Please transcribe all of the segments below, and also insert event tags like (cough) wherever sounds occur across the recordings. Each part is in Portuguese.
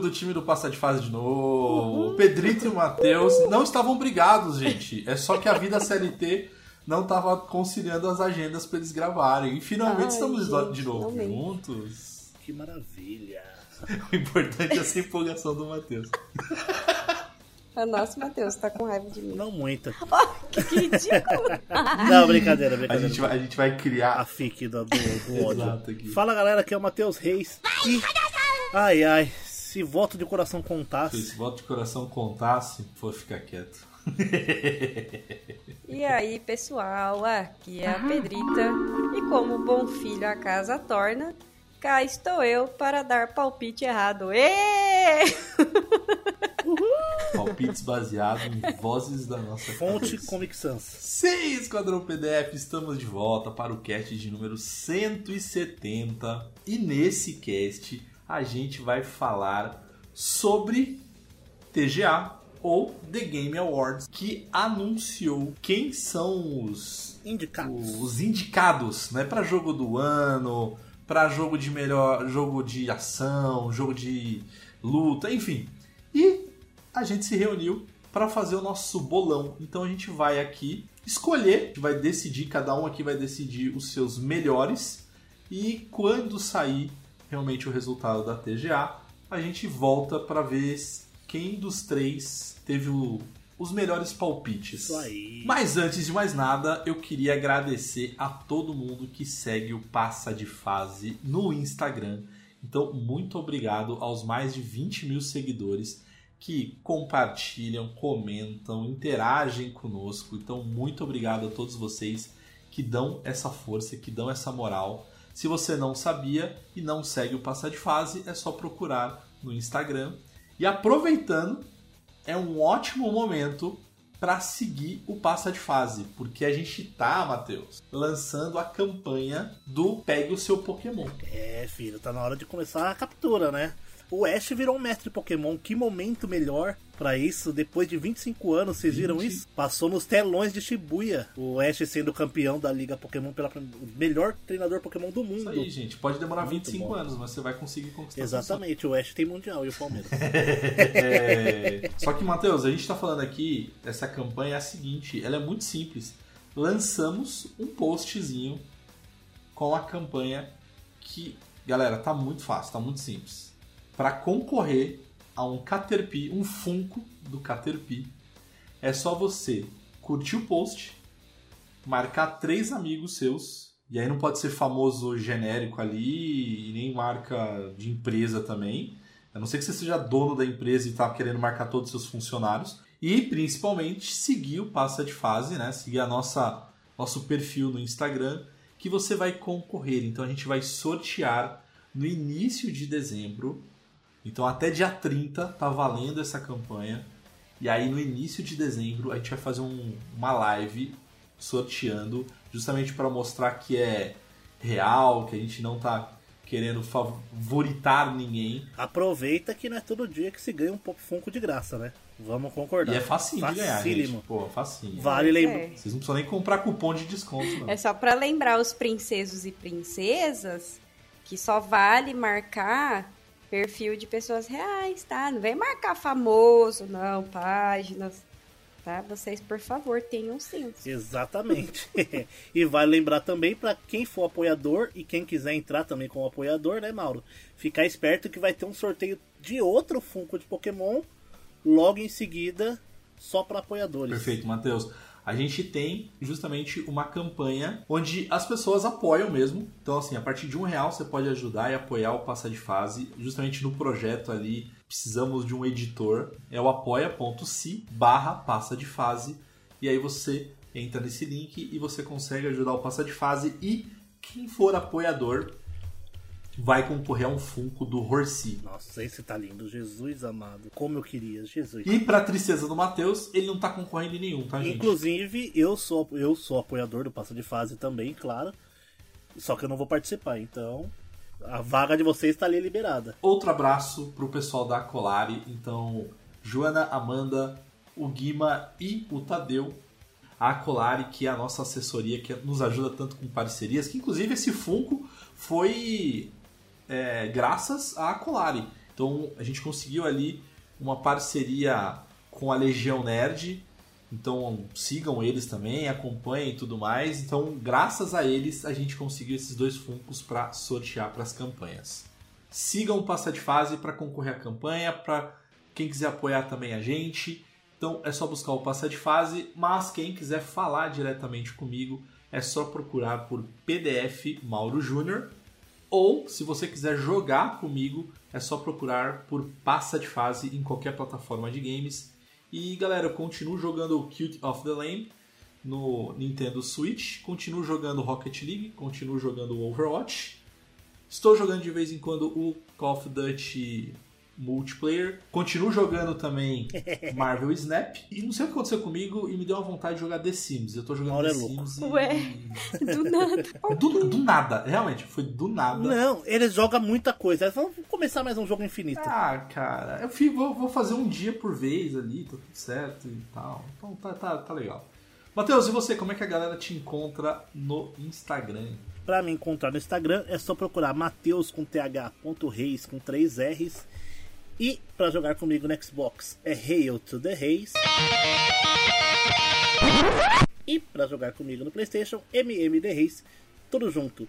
Do time do Passa de Fase de novo. O Pedrito e o Matheus não estavam brigados, gente. É só que a vida (laughs) CLT não estava conciliando as agendas para eles gravarem. E finalmente Ai, estamos gente, de novo finalmente. juntos. Que maravilha. O importante é essa empolgação do Matheus. Ah, Nossa, Matheus, tá com raiva de mim. Não muito. (laughs) Que ridículo. (laughs) Não, brincadeira, A brincadeira. gente vai, a gente vai a criar. fique do, do, do ódio. Fala galera, aqui é o Matheus Reis. E. Ai ai, se voto de coração Se contasse. esse voto de coração contasse, vou ficar quieto. E aí, pessoal, aqui é a Pedrita. E como bom filho a casa torna, cá estou eu para dar palpite errado. Ê! (laughs) Palpites baseados em vozes da nossa Fonte cabeça. Comic Sans. Sim, Esquadrão PDF, estamos de volta para o cast de número 170. E nesse cast a gente vai falar sobre TGA ou The Game Awards, que anunciou quem são os Indicados. os indicados, né, para jogo do ano, para jogo de melhor, jogo de ação, jogo de luta, enfim. E a gente se reuniu para fazer o nosso bolão. Então a gente vai aqui escolher, a gente vai decidir, cada um aqui vai decidir os seus melhores e quando sair realmente o resultado da TGA, a gente volta para ver quem dos três teve o- os melhores palpites. Isso aí. Mas antes de mais nada, eu queria agradecer a todo mundo que segue o Passa de Fase no Instagram. Então, muito obrigado aos mais de 20 mil seguidores que compartilham, comentam, interagem conosco. Então, muito obrigado a todos vocês que dão essa força, que dão essa moral. Se você não sabia e não segue o Passa de Fase, é só procurar no Instagram. E aproveitando, é um ótimo momento para seguir o Passa de Fase, porque a gente tá, Matheus, lançando a campanha do Pegue o seu Pokémon. É, filho, tá na hora de começar a captura, né? O Ash virou um mestre Pokémon. Que momento melhor pra isso? Depois de 25 anos, vocês viram 20? isso? Passou nos telões de Shibuya. O Ash sendo campeão da Liga Pokémon pela o melhor treinador Pokémon do Isso mundo. aí, gente. Pode demorar Muito 25 bom. anos, mas você vai conseguir conquistar Exatamente, o Ash tem mundial e o Palmeiras. (laughs) É, Só que, Matheus, a gente tá falando aqui, essa campanha é a seguinte, ela é muito simples. Lançamos um postzinho com a campanha que, galera, tá muito fácil, tá muito simples. Para concorrer a um Caterpie, um Funko do Caterpie, é só você curtir o post, marcar três amigos seus, e aí não pode ser famoso genérico ali, e nem marca de empresa também. A não ser que você seja dono da empresa e tá querendo marcar todos os seus funcionários. E principalmente seguir o Passa de Fase, né? Seguir a nossa nosso perfil no Instagram, que você vai concorrer. Então a gente vai sortear no início de dezembro. Então até dia 30 tá valendo essa campanha. E aí no início de dezembro a gente vai fazer um- uma live sorteando, justamente para mostrar que é real, que a gente não tá querendo favoritar ninguém. Aproveita que não é todo dia que se ganha um Pop Funko de graça, né? Vamos concordar. E é facinho de ganhar, gente. Pô, facinho. Vale lembrar. É. Vocês não precisam nem comprar cupom de desconto, não. É só pra lembrar os princesos e princesas que só vale marcar perfil de pessoas reais, tá? Não vem marcar famoso, não, páginas. tá? Vocês, por favor, tenham senso. Exatamente. (laughs) e vai lembrar também para quem for apoiador e quem quiser entrar também como apoiador, né, Mauro? Ficar esperto que vai ter um sorteio de outro Funko de Pokémon logo em seguida, só para apoiadores. Perfeito, Matheus. A gente tem justamente uma campanha onde as pessoas apoiam mesmo. Então, assim, a partir de um real você pode ajudar e apoiar o Passa de Fase. Justamente no projeto ali, precisamos de um editor. É o apoia.se barra Passa de Fase. E aí você entra nesse link e você consegue ajudar o Passa de Fase. E quem for apoiador vai concorrer a um Funko do Horsi. Nossa, esse tá lindo. Jesus amado. Como eu queria, Jesus. E pra tristeza do Matheus, ele não tá concorrendo em nenhum, tá, gente? Inclusive, eu sou, eu sou apoiador do Passa de Fase também, claro. Só que eu não vou participar, então a vaga de vocês está ali liberada. Outro abraço pro pessoal da Colari. Então, Joana, Amanda, o Guima e o Tadeu. A Colari, que é a nossa assessoria, que nos ajuda tanto com parcerias, que inclusive esse Funko foi é, graças à Colari. Então a gente conseguiu ali uma parceria com a Legião Nerd. Então sigam eles também, acompanhem e tudo mais. Então, graças a eles, a gente conseguiu esses dois Funkos para sortear para as campanhas. Sigam o Passa de Fase para concorrer à campanha, para quem quiser apoiar também a gente. Então é só buscar o Passa de Fase, mas quem quiser falar diretamente comigo é só procurar por PDF Mauro Júnior ou, se você quiser jogar comigo, é só procurar por Passa de Fase em qualquer plataforma de games. E galera, eu continuo jogando Cute of the Lamb no Nintendo Switch, continuo jogando Rocket League, continuo jogando Overwatch. Estou jogando de vez em quando o Call of Duty multiplayer. Continuo jogando também (laughs) Marvel Snap. E não sei o que aconteceu comigo e me deu uma vontade de jogar The Sims. Eu tô jogando The é. Sims e... Ué, (laughs) do nada. (laughs) Do, do nada, realmente, foi do nada. Não, eles jogam muita coisa. Eles vão começar mais um jogo infinito. Ah, cara, eu fui, vou, vou fazer um dia por vez ali, tá tudo certo e tal. Então tá, tá, tá legal. Matheus, e você, como é que a galera te encontra no Instagram? Pra me encontrar no Instagram é só procurar Mateus com th.reis com 3 R's. E pra jogar comigo no Xbox é Hail to the Reis. E pra jogar comigo no PlayStation, MMD Reis, tudo junto.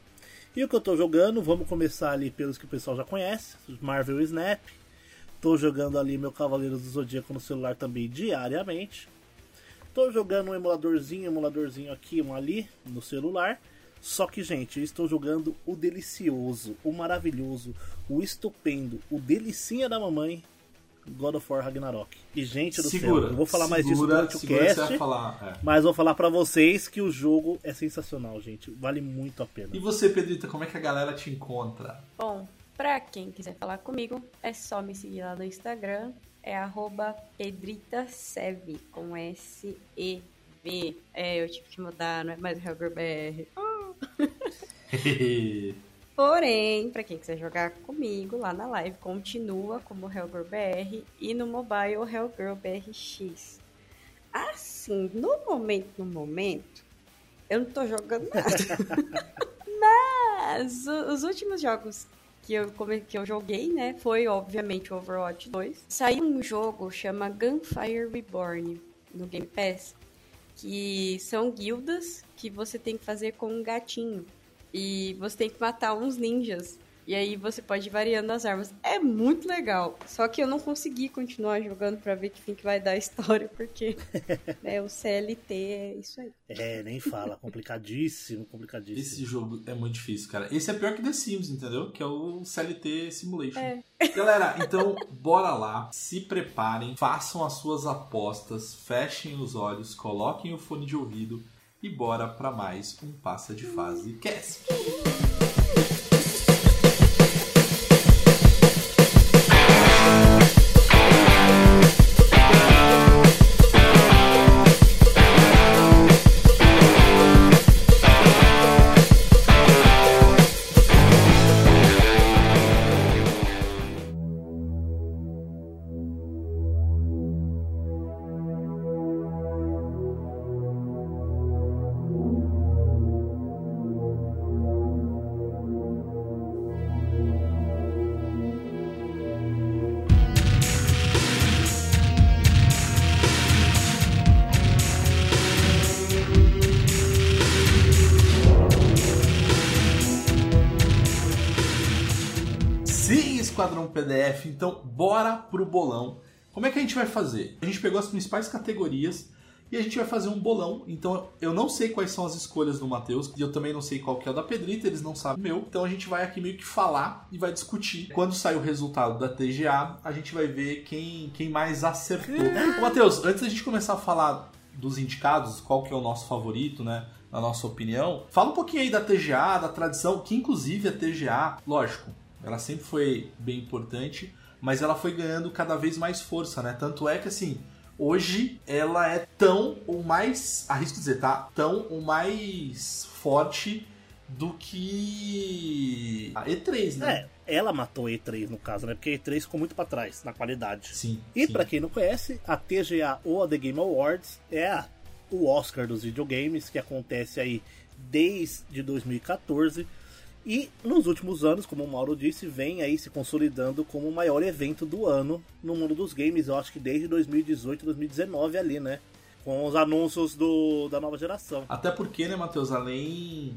E o que eu tô jogando, vamos começar ali pelos que o pessoal já conhece: Marvel Snap. Tô jogando ali meu Cavaleiros do Zodíaco no celular também diariamente. Tô jogando um emuladorzinho, emuladorzinho aqui, um ali no celular. Só que, gente, eu estou jogando o delicioso, o maravilhoso, o estupendo, o delicinha da mamãe, God of War Ragnarok. E, gente do Segura, céu, eu vou falar mais disso segura, durante o segura cast, falar, é. mas vou falar pra vocês que o jogo é sensacional, gente. Vale muito a pena. E você, Pedrita, como é que a galera te encontra? Bom, pra quem quiser falar comigo, é só me seguir lá no Instagram. É arroba pedritasev, com S-E-V. É, eu tive que mudar, não é mais Helger BR. (laughs) Porém, pra quem quiser jogar comigo lá na live, continua como Hellgirl BR e no mobile Hellgirl BRX. Assim, no momento, no momento, eu não tô jogando nada. (laughs) Mas os últimos jogos que eu, que eu joguei, né, foi obviamente o Overwatch 2. Saiu um jogo chama Gunfire Reborn no Game Pass, que são guildas que você tem que fazer com um gatinho. E você tem que matar uns ninjas. E aí você pode ir variando as armas. É muito legal. Só que eu não consegui continuar jogando pra ver que fim que vai dar a história, porque (laughs) né, o CLT é isso aí. É, nem fala. Complicadíssimo, complicadíssimo. Esse jogo é muito difícil, cara. Esse é pior que The Sims, entendeu? Que é o CLT Simulation. É. (laughs) Galera, então bora lá. Se preparem, façam as suas apostas, fechem os olhos, coloquem o fone de ouvido e bora pra mais um Passa de Fase Cast. Então bora pro bolão. Como é que a gente vai fazer? A gente pegou as principais categorias e a gente vai fazer um bolão. Então eu não sei quais são as escolhas do Matheus e eu também não sei qual que é o da Pedrita, eles não sabem o meu. Então a gente vai aqui meio que falar e vai discutir. Quando sair o resultado da TGA, a gente vai ver quem, quem mais acertou. Matheus, antes da gente começar a falar dos indicados, qual que é o nosso favorito, né? Na nossa opinião, fala um pouquinho aí da TGA, da tradição, que inclusive a TGA, lógico, ela sempre foi bem importante, mas ela foi ganhando cada vez mais força, né? Tanto é que assim, hoje ela é tão ou mais, arrisco dizer, tá? Tão ou mais forte do que a E3, né? É, ela matou a E3 no caso, né? Porque a E3 ficou muito pra trás na qualidade. Sim. E pra quem não conhece, a TGA ou a The Game Awards é a- o Oscar dos videogames que acontece aí desde 2014 e nos últimos anos, como o Mauro disse, vem aí se consolidando como o maior evento do ano no mundo dos games, eu acho que desde 2018, 2019 ali, né? Com os anúncios do, da nova geração. Até porque, né, Matheus, além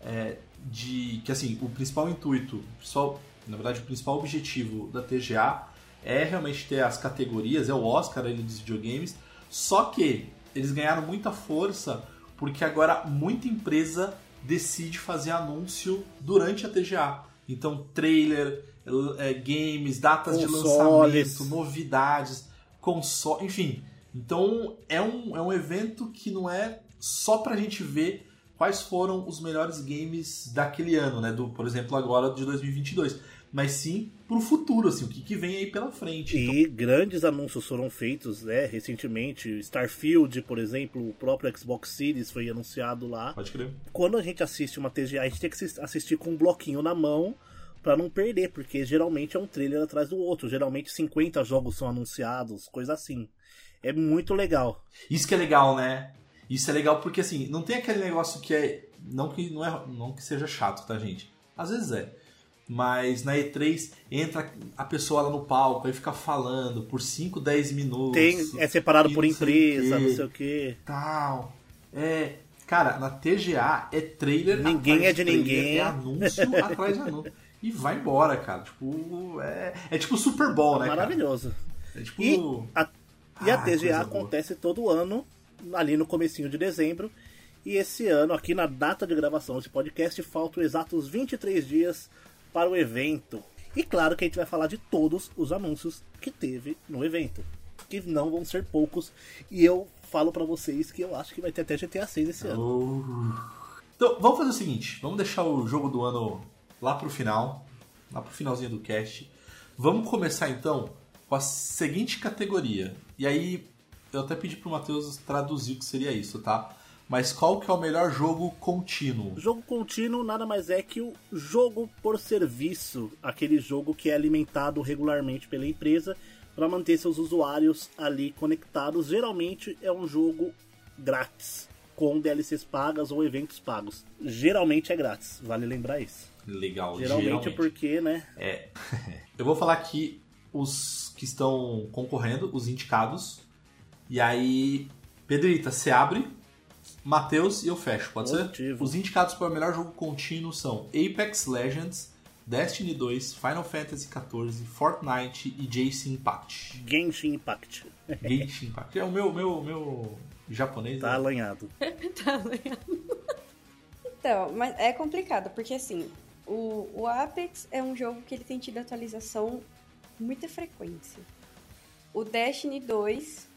é, de que assim, o principal intuito, principal, na verdade, o principal objetivo da TGA é realmente ter as categorias, é o Oscar ali dos videogames, só que eles ganharam muita força porque agora muita empresa decide fazer anúncio durante a TGA. Então, trailer, é, games, datas de Consoles. lançamento, novidades, console, enfim. Então, é um, é um evento que não é só pra gente ver quais foram os melhores games daquele ano, né? Do, por exemplo, agora de 2022. Mas sim pro futuro, assim, o que, que vem aí pela frente. Então, E grandes anúncios foram feitos, né, recentemente. Starfield, por exemplo, o próprio Xbox Series foi anunciado lá. pode crer. Quando a gente assiste uma TGA, a gente tem que assis- assistir com um bloquinho na mão pra não perder, porque geralmente é um trailer atrás do outro. Geralmente 50 jogos são anunciados, coisa assim. É muito legal. Isso que é legal, né? Isso é legal porque assim, não tem aquele negócio que é. Não que, não é, não que seja chato, tá, gente? Às vezes é. Mas na E3 entra a pessoa lá no palco e fica falando por 5, 10 minutos. Tem, é separado por empresa, quê. não sei o que. tal. É. Cara, na TGA é trailer. Ninguém atrás é de trailer, ninguém. É anúncio (laughs) atrás de anúncio. E vai embora, cara. Tipo, é, é tipo Super Bowl, né? Maravilhoso. É tipo. E a, e a Ah, coisa TGA boa. acontece todo ano, ali no comecinho de dezembro. E esse ano, aqui na data de gravação desse podcast, faltam exatos 23 dias para o evento. E claro que a gente vai falar de todos os anúncios que teve no evento. Que não vão ser poucos. E eu falo pra vocês que eu acho que vai ter até GTA 6 esse ano. Oh. Então, vamos fazer o seguinte: vamos deixar o jogo do ano lá pro final, lá pro finalzinho do cast. Vamos começar então com a seguinte categoria. E aí, eu até pedi pro Matheus traduzir o que seria isso, tá? Mas qual que é o melhor jogo contínuo? Jogo contínuo nada mais é que o jogo por serviço, aquele jogo que é alimentado regularmente pela empresa para manter seus usuários ali conectados. Geralmente é um jogo grátis, com DLCs pagas ou eventos pagos. Geralmente é grátis, vale lembrar isso. Legal, Geralmente, geralmente. porque, né? É. (laughs) Eu vou falar aqui os que estão concorrendo, os indicados. E aí, Pedrita, você abre, Matheus e eu fecho, pode Positivo. ser? Os indicados para o melhor jogo contínuo são Apex Legends, Destiny 2, Final Fantasy XIV, Fortnite e Jason Impact. Genshin Impact. (laughs) Genshin Impact. É o meu, meu, meu japonês. Tá né? alanhado. (laughs) Tá ligado? Então, mas é complicado, porque assim, o, o Apex é um jogo que ele tem tido atualização com muita frequência. O Destiny 2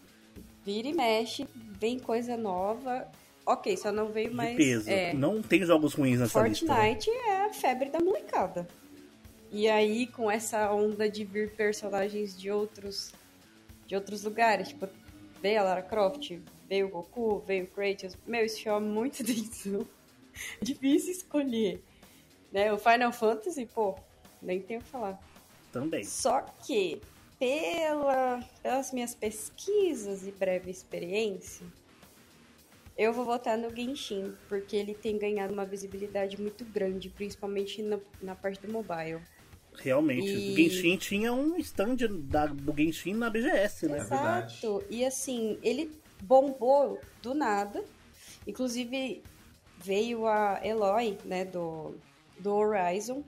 vira e mexe, vem coisa nova. Ok, só não veio De mais. peso. É, Não tem jogos ruins nessa lista. né? Fortnite é a febre da molecada. E aí, com essa onda de vir personagens de outros de outros lugares, tipo, veio a Lara Croft, veio o Goku, veio o Kratos, meu, isso chama muito (laughs) atenção. É difícil escolher. Né? O Final Fantasy, pô, nem tenho o que falar. Também. Só que, pela, pelas minhas pesquisas e breve experiência, eu vou votar no Genshin, porque ele tem ganhado uma visibilidade muito grande, principalmente na, na parte do mobile. Realmente. E- O Genshin tinha um stand da- do Genshin na BGS, né? verdade. Exato. E assim, ele bombou do nada. Inclusive, veio a Eloy, né, do, do Horizon.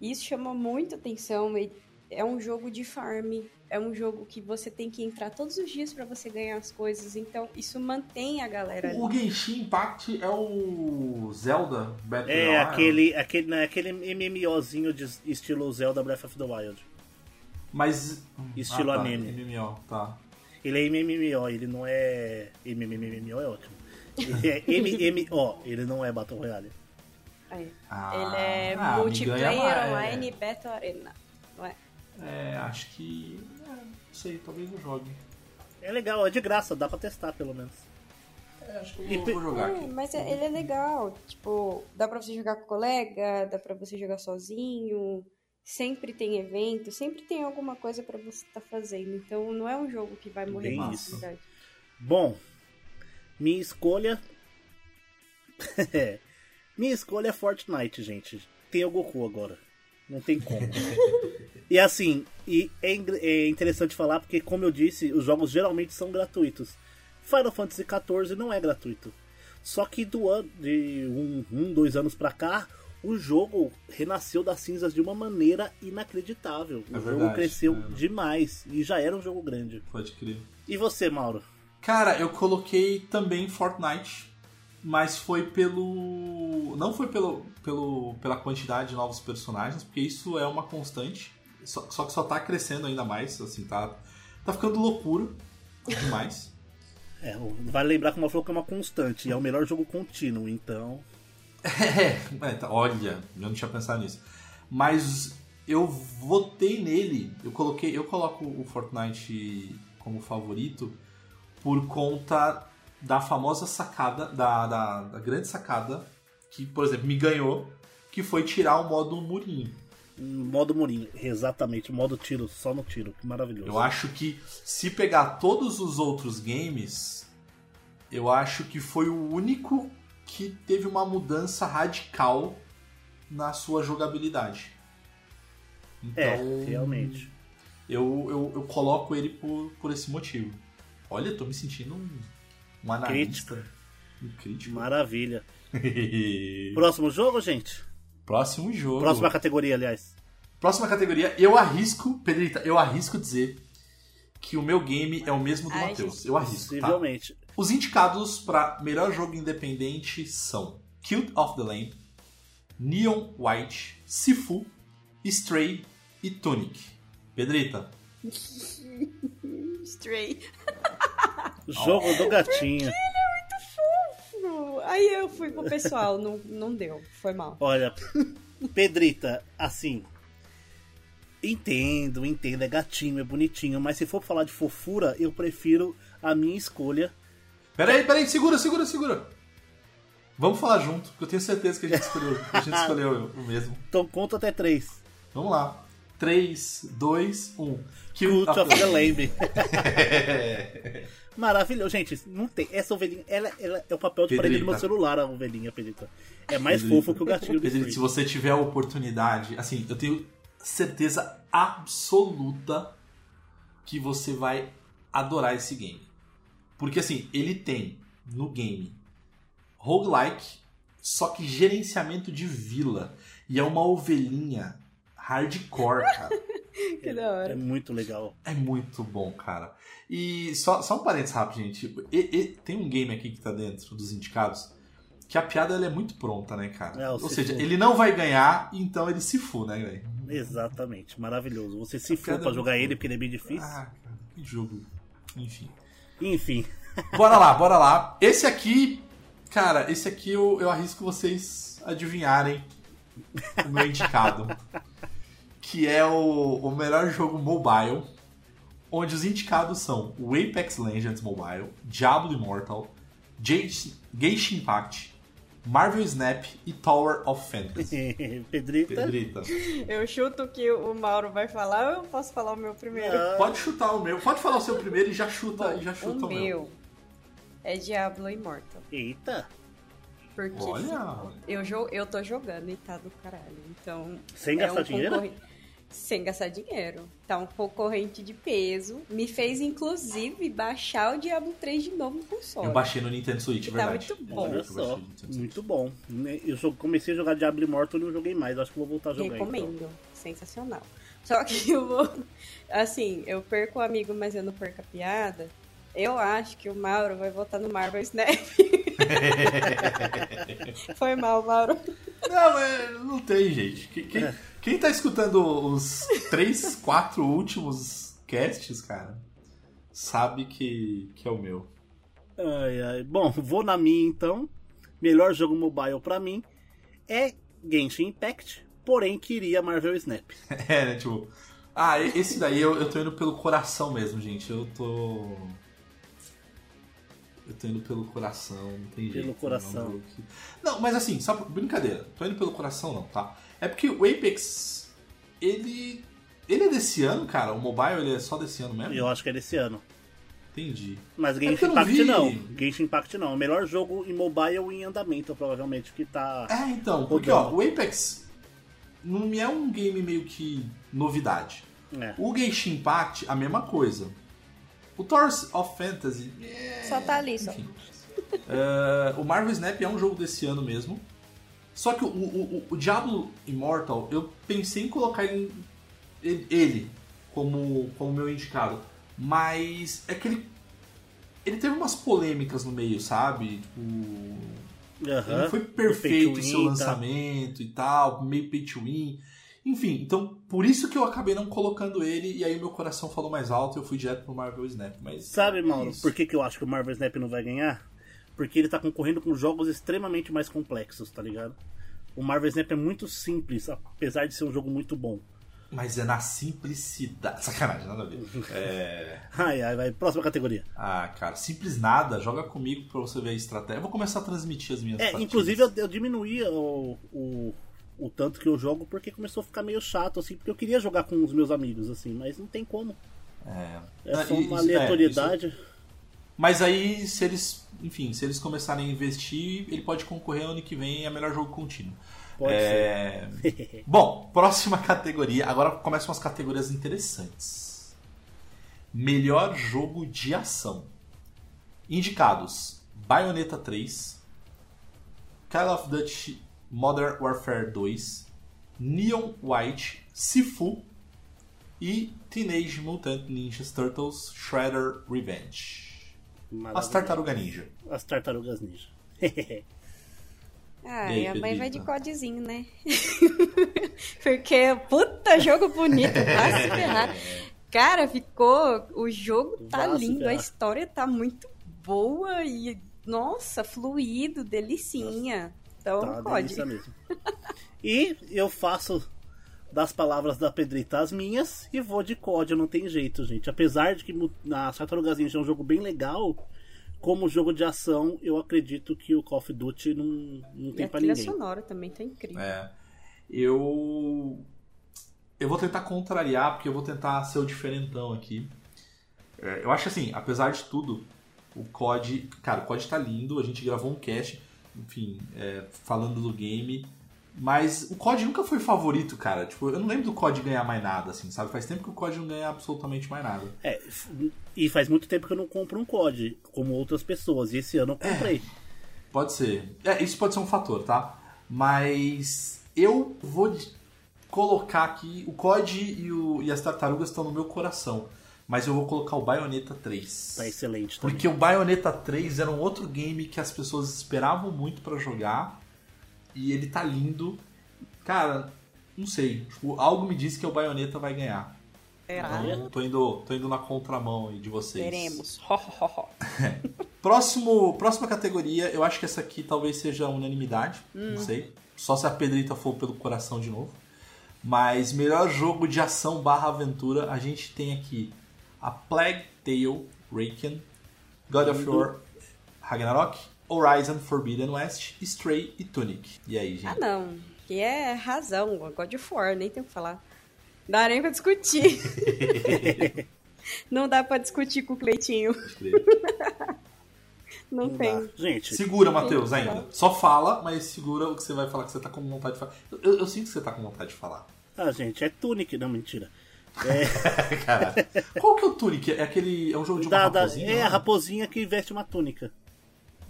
Isso chamou muita atenção. E é um jogo de farm, é um jogo que você tem que entrar todos os dias pra você ganhar as coisas, então isso mantém a galera ali. O Genshin Impact é o Zelda Battle É Royale? aquele, aquele, né, aquele MMOzinho de estilo Zelda Breath of the Wild. Mas. Estilo ah, tá, anime. MMO, tá. Ele é MMO, ele não é. MMO é ótimo. Ele é (laughs) MMO, ele não é Battle Royale. Aí. Ah, Ele é ah, multiplayer mais. online Battle Arena, não é? É, acho que. É, não sei, talvez eu jogue. É legal, é de graça, dá pra testar pelo menos. É, acho que eu vou, jogar É, aqui. mas é- ele é legal. Tipo, dá pra você jogar com colega, dá pra você jogar sozinho. Sempre tem evento, sempre tem alguma coisa pra você estar fazendo. Então não é um jogo que vai morrer Bem isso. facilidade. Bom, minha escolha. (laughs) minha escolha é Fortnite, gente. Tem o Goku agora. Não tem como. (laughs) e assim, e é, é interessante falar porque, como eu disse, os jogos geralmente são gratuitos. Final Fantasy XIV não é gratuito. Só que do ano, de um, um, dois anos pra cá, o jogo renasceu das cinzas de uma maneira inacreditável. O É jogo verdade, cresceu é. demais e já era um jogo grande. Pode crer. E você, Mauro? Cara, eu coloquei também Fortnite, mas foi pelo. Não foi pelo, pelo, pela quantidade de novos personagens, porque isso é uma constante. Só, só que só tá crescendo ainda mais, assim, tá. Tá ficando loucura demais. (laughs) É, vale lembrar que uma falou que é uma constante, é o melhor jogo contínuo, então. É, é, tá, olha, eu não tinha pensado nisso. Mas eu votei nele, eu coloquei, eu coloco o Fortnite como favorito por conta da famosa sacada, da, da, da grande sacada que, por exemplo, me ganhou, que foi tirar o modo murinho. Modo Murinho, exatamente, modo tiro, só no tiro, que maravilhoso. Eu acho que se pegar todos os outros games, eu acho que foi o único que teve uma mudança radical na sua jogabilidade. Então, É, realmente. Eu, eu, eu coloco ele por, por esse motivo. Olha, eu tô me sentindo um, um analista. Um crítico. Maravilha. (laughs) Próximo jogo, gente? Próximo jogo. Próxima categoria, aliás. Próxima categoria, eu arrisco, Pedrita, eu arrisco dizer que o meu game é o mesmo do Matheus. Eu arrisco, tá? Possivelmente. Os indicados para melhor jogo independente são Cult of the Lamb, Neon White, Sifu, Stray e Tunic. Pedrita, (laughs) Stray. Jogo do gatinho. (laughs) Aí eu fui pro pessoal, não, não deu, foi mal. Olha, Pedrita, assim. Entendo, entendo, é gatinho, é bonitinho, mas se for falar de fofura, eu prefiro a minha escolha. Peraí, peraí, segura, segura, segura. Vamos falar junto, porque eu tenho certeza que a gente escolheu, a gente escolheu o mesmo. Então conta até três. Vamos lá. 3, 2, 1. Cult of the Lamb. (laughs) Maravilhoso, gente. Não tem. Essa ovelhinha, ela, ela é o papel de parede do meu Pedrita. celular, a ovelhinha, Pedrita. É mais Pedrita. fofo que o gatinho do Pedrito, se você tiver a oportunidade, assim, eu tenho certeza absoluta que você vai adorar esse game. Porque assim, ele tem no game roguelike, só que gerenciamento de vila. E é uma ovelhinha hardcore, cara. (laughs) Que da É hora. muito legal. É muito bom, cara. E só, só um parênteses rápido, gente. E- e- tem um game aqui que tá dentro dos indicados que a piada ela é muito pronta, né, cara? É, Ou se seja, for. ele não vai ganhar, então ele se fu, né, velho? Exatamente, maravilhoso. Você se for Cara, pra jogar muito ele, porque ele é bem difícil. Ah, cara, que jogo. Enfim. Enfim, (laughs) Bora lá, bora lá. Esse aqui, cara, esse aqui eu, eu arrisco vocês adivinharem o meu indicado. (laughs) que é o, o melhor jogo mobile. Onde os indicados são o Apex Legends Mobile, Diablo Immortal, Genshin Impact, Marvel Snap e Tower of Fantasy. (laughs) Pedrita. Pedrita, Eu chuto que o Mauro vai falar ou eu posso falar o meu primeiro? Ah, pode chutar o meu. Pode falar o seu primeiro e já chuta, e já chuta o o meu. meu é Diablo Immortal. Eita, Porque Olha. eu, eu tô jogando e tá do caralho. Então. Sem gastar dinheiro? concorre- Sem gastar dinheiro. Tá um concorrente de peso. Me fez, inclusive, baixar o Diablo 3 de novo no console. Eu baixei no Nintendo Switch, Que tá verdade. muito bom. olha só. Muito bom. Eu comecei a jogar Diablo Immortal e não joguei mais. Acho que vou voltar a jogar. então. Recomendo. Sensacional. Só que (laughs) eu vou. Assim, eu perco o amigo, mas eu não perco a piada. Eu acho que o Mauro vai votar no Marvel Snap. (laughs) Foi mal, Mauro. Não, mas não tem, gente. Quem, quem, É. quem tá escutando os três, quatro últimos casts, cara, sabe que, que é o meu. Ai, ai. Bom, vou na minha então. Melhor jogo mobile pra mim é Genshin Impact, porém queria Marvel Snap. (laughs) É, né, tipo... Ah, esse daí eu, eu tô indo pelo coração mesmo, gente. Eu tô... Eu tô indo pelo coração, não tem jeito. coração. Não, é jogo que- não, mas assim, só brincadeira. Tô indo pelo coração não, tá? É porque o Apex, ele... Ele é desse ano, cara? O mobile ele é só desse ano mesmo? Eu acho que é desse ano. Entendi. Mas porque Genshin não Impact vi. não. Genshin Impact não. O melhor jogo em mobile em andamento, provavelmente, que tá. É, então, porque ó, o Apex não me é um game meio que novidade. É. O Genshin Impact, a mesma coisa. O Tours of Fantasy. é, Só tá ali, só. enfim. É, o Marvel Snap é um jogo desse ano mesmo. Só que o, o, o- Diablo Immortal, eu pensei em colocar ele, ele, como, como meu indicado. Mas é que ele. Ele teve umas polêmicas no meio, sabe? Tipo. Ele Aham. não foi perfeito to o seu win, tá? lançamento e tal, meio pay to win. Enfim, então por isso que eu acabei não colocando ele e aí meu coração falou mais alto e eu fui direto pro Marvel Snap. Mas Sabe, é Mauro, isso. por que, que eu acho que o Marvel Snap não vai ganhar? Porque ele tá concorrendo com jogos extremamente mais complexos, tá ligado? O Marvel Snap é muito simples, apesar de ser um jogo muito bom. Mas é na simplicidade. Sacanagem, nada a ver. (laughs) É... Ai, ai, vai. Próxima categoria. Ah, cara, simples nada. Joga comigo pra você ver a estratégia. Eu vou começar a transmitir as minhas É, partidas. inclusive eu, eu diminuí o, o, o tanto que eu jogo porque começou a ficar meio chato, assim, porque eu queria jogar com os meus amigos, assim, mas não tem como. É, É Ah, só e- uma isso- é, aleatoriedade. isso- Mas aí, se eles, enfim, se eles começarem a investir, ele pode concorrer ano que vem a melhor jogo contínuo. Pode É, (laughs) (laughs) Bom, próxima categoria. Agora começam as categorias interessantes. Melhor jogo de ação. Indicados: Bayonetta 3, Call of Duty Modern Warfare 2, Neon White, Sifu e Teenage Mutant Ninja Turtles Shredder Revenge. As Maravilhoso. Tartaruga Ninja. As tartarugas ninja. Ah, E aí, a mãe vai de codezinho, né? (laughs) Porque, puta, jogo bonito, vai (laughs) se ferrar. Cara, ficou. O jogo tá se lindo, a história tá muito boa e, nossa, fluido, delicinha. Então Tá pode. mesmo. E eu faço das palavras da Pedrita as minhas e vou de COD, não tem jeito, gente. Apesar de que a Tartarugas Ninja é um jogo bem legal, como jogo de ação, eu acredito que o Call of Duty não, não tem a pra trilha ninguém. sonora também tá incrível. É. Eu. Eu vou tentar contrariar, porque eu vou tentar ser o diferentão aqui. É, eu acho assim, apesar de tudo, o COD. Cara, o COD tá lindo, a gente gravou um cast, enfim, é, falando do game. Mas o COD nunca foi favorito, cara. Tipo, eu não lembro do COD ganhar mais nada, assim, sabe? Faz tempo que o COD não ganha absolutamente mais nada. É, e faz muito tempo que eu não compro um COD, como outras pessoas, e esse ano eu comprei. Pode ser. É, isso pode ser um fator, tá? Mas eu vou colocar aqui. O COD e, o- e as tartarugas estão no meu coração. Mas eu vou colocar o Bayonetta 3. Tá excelente também. Porque o Bayonetta 3 era um outro game que as pessoas esperavam muito pra jogar. E ele tá lindo. Cara, não sei. Tipo, algo me diz que o Bayonetta vai ganhar. Será? Então, tô indo, tô indo na contramão aí de vocês. Teremos. Ho, ho, ho. (laughs) Próximo, próxima categoria, eu acho que essa aqui talvez seja unanimidade, não sei. Só se a Pedrita for pelo coração de novo. Mas melhor jogo de ação barra aventura, a gente tem aqui a Plague Tale Raken, God of War Ragnarok, Horizon Forbidden West, Stray e Tunic. E aí, gente? Ah, não. Que é razão. God of War, nem tem o que falar. Não dá nem pra discutir. (laughs) não dá pra discutir com o Cleitinho. (laughs) Não, Não tem. dá. Gente, Segura, Matheus, ainda. Só fala, mas segura o que você vai falar que você tá com vontade de falar. Eu, eu sinto que você tá com vontade de falar. ah, gente, é Tunic, não, mentira. É, (laughs) Cara, qual que é o Tunic? É aquele. É um jogo de uma da- da- raposinha? é não a raposinha que veste uma túnica.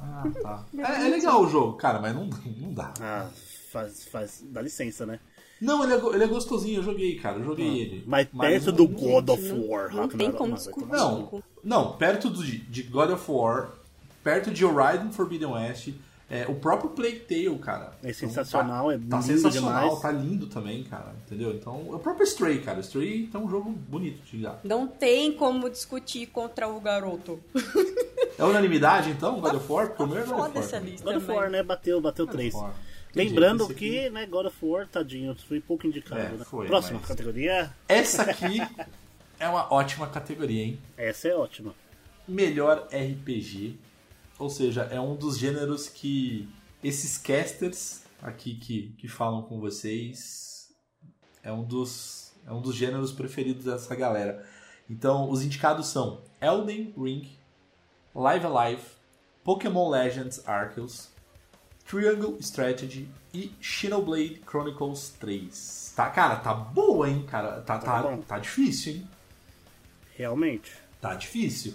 Ah, tá. É, é legal o jogo, cara, mas não, não dá. Ah, faz, faz, dá licença, né? Não, ele é, ele é gostosinho, eu joguei, cara. Eu joguei ele. Mas perto não- do God of Gente, não- War, não tem como discutir. Não, não, perto do, de, de God of War, perto de Horizon Forbidden West, é, o próprio Plague Tale, cara. É sensacional, tá, é Tá lindo sensacional, demais. tá lindo também, cara. Entendeu? Então, o próprio Stray, cara. Stray é um jogo bonito de jogar. Não tem como discutir contra o garoto. (laughs) É unanimidade, então, God of War? Porque o meu é God of War. também. God of. War, né? Bateu, bateu God of 3. War. Lembrando que, aqui- né, God of War, tadinho, foi pouco indicado. É, né? foi, Próxima mas- categoria, Essa (laughs) aqui é uma ótima categoria, hein? essa é ótima. melhor RPG. Ou seja, é um dos gêneros que esses casters aqui que, que falam com vocês é um dos é um dos gêneros preferidos dessa galera. Então, os indicados são Elden Ring, Live Alive, Pokémon Legends Arceus, Triangle Strategy e Xenoblade Chronicles 3. Tá, cara, tá boa, hein, cara. Tá, Tá tá, tá difícil, hein? Realmente. Tá difícil.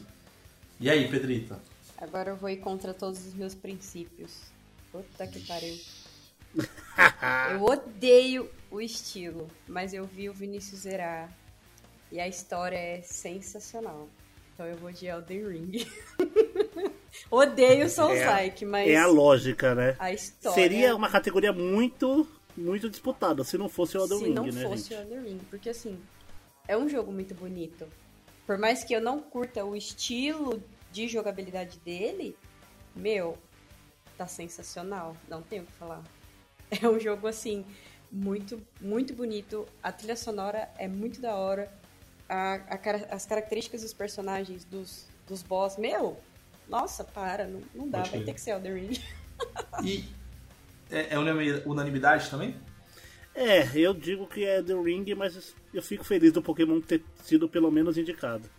E aí, Pedrita? Agora eu vou ir contra todos os meus princípios. Puta que pariu. (laughs) Eu odeio o estilo, mas eu vi o Vinícius zerar. E a história é sensacional. Então eu vou de Elden Ring. (laughs) odeio Souls-like, mas É a lógica, né? a história... Seria uma categoria muito, muito disputada, se não fosse o Elden se Ring, não né, fosse o gente? Elden Ring. Porque assim, é um jogo muito bonito. Por mais que eu não curta o estilo de jogabilidade dele, meu, tá sensacional. Não tenho o que falar. (laughs) É um jogo assim, muito, muito bonito. A trilha sonora é muito da hora. A- a as características dos personagens, dos, dos boss, meu, nossa, para, não, não dá, Pode vai ter que ser Elden Ring. (laughs) E é, é unanimi- unanimidade também? É, eu digo que é The Ring, mas eu fico feliz do Pokémon ter sido pelo menos indicado.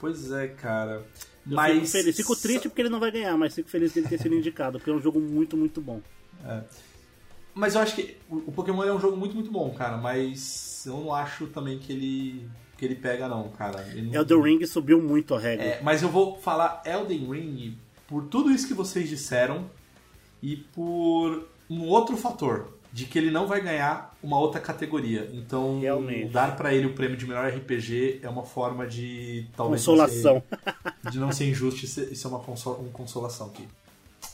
Pois é, cara. Eu Mas fico feliz. Fico triste porque ele não vai ganhar, mas fico feliz dele ter sido indicado, porque é um jogo muito, muito bom. Mas eu acho que o o Pokémon é um jogo muito, muito bom, cara. Mas eu não acho também que ele que ele pega, não, cara. Ele não- Elden Ring subiu muito a regra. É, mas eu vou falar Elden Ring por tudo isso que vocês disseram e por um outro fator de que ele não vai ganhar uma outra categoria. Então, Realmente. dar pra ele o prêmio de melhor RPG é uma forma de talvez Consolação. não ser- de não ser injusto e ser- isso é uma conso- uma consolação aqui.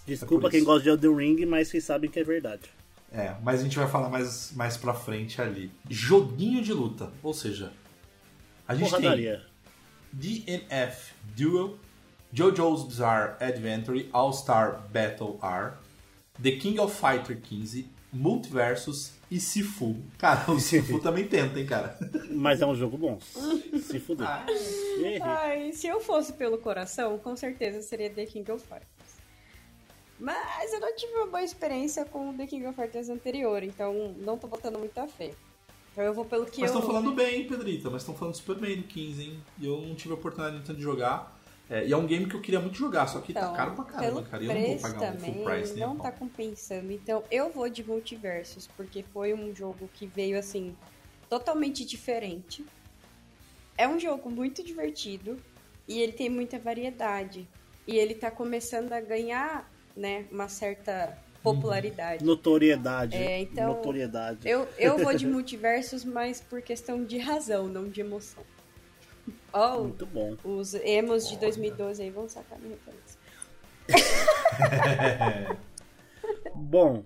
Desculpa é quem gosta de Elden Ring, mas vocês sabem que é verdade. É, mas a gente vai falar mais, mais pra frente ali. Joguinho de luta, ou seja, a gente Porradaria. tem DNF Duel, JoJo's Bizarre Adventure All-Star Battle R, The King of Fighter 15, Multiversus e Sifu. Cara, o Sifu também tenta, hein, cara. Mas é um jogo bom. Se fuder. Ah. Ai, se eu fosse pelo coração, com certeza seria The King of Fighters. Mas eu não tive uma boa experiência com o The King of Fighters anterior, então não tô botando muita fé. Então eu vou pelo que Mas eu... estão falando bem, hein, Pedrita. Mas estão falando super bem do 15, hein. E eu não tive a oportunidade de jogar. É, e é um game que eu queria muito jogar, só que tá caro pra caramba, Então, pelo cara. E eu não vou preço pagar um também, full price nem não tá compensando. Então eu vou de Multiversus, porque foi um jogo que veio assim, totalmente diferente. É um jogo muito divertido e ele tem muita variedade. E ele tá começando a ganhar, né, uma certa popularidade. Notoriedade. É, então, Notoriedade. Eu, eu vou de (laughs) multiversos, mas por questão de razão, não de emoção. Oh, Muito bom. os emos de 2012 aí vão sacar minha referência. (laughs) Bom,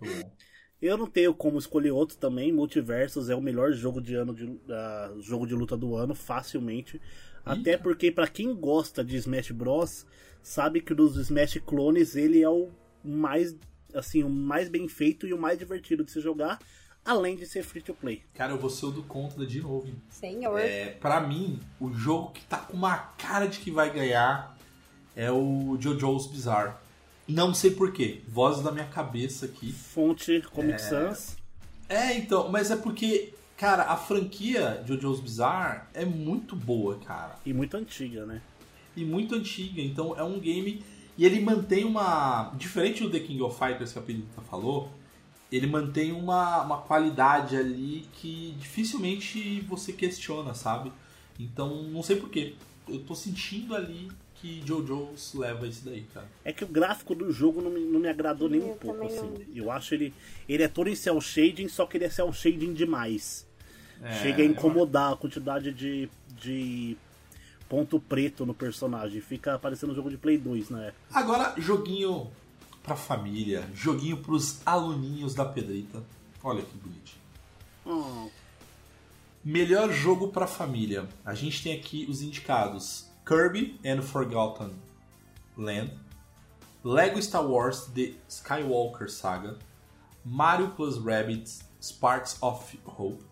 eu não tenho como escolher outro também. Multiversus é o melhor jogo de ano de ah, jogo de luta do ano, facilmente. Até porque pra quem gosta de Smash Bros, sabe que dos Smash clones ele é o mais assim, o mais bem feito e o mais divertido de se jogar, além de ser free to play. Cara, eu vou ser o do contra de novo, hein. Senhor. É, pra mim, o jogo que tá com uma cara de que vai ganhar é o JoJo's Bizarre. Não sei porquê. Vozes da minha cabeça aqui. Fonte Comic Sans. É, então, mas é porque, cara, a franquia JoJo's Bizarre é muito boa, cara. E muito antiga, né? E muito antiga. Então é um game. E ele mantém uma. Diferente do The King of Fighters que a Pedrita falou, ele mantém uma, uma qualidade ali que dificilmente você questiona, sabe? Então, não sei porquê. Eu tô sentindo ali que JoJo's leva isso daí, cara. É que o gráfico do jogo não me, não me agradou nem um pouco, assim. não. Eu acho ele. Ele é todo em cel shading, só que ele é cel shading demais. É, Chega a incomodar a quantidade de, de ponto preto no personagem. Fica parecendo um jogo de Play 2 na época. Agora, joguinho pra família, joguinho pros aluninhos da Pedrita. Olha que bonitinho. Oh, Melhor jogo pra família. A gente tem aqui os indicados: Kirby and Forgotten Land, Lego Star Wars The Skywalker Saga, Mario Plus Rabbids Sparks of Hope,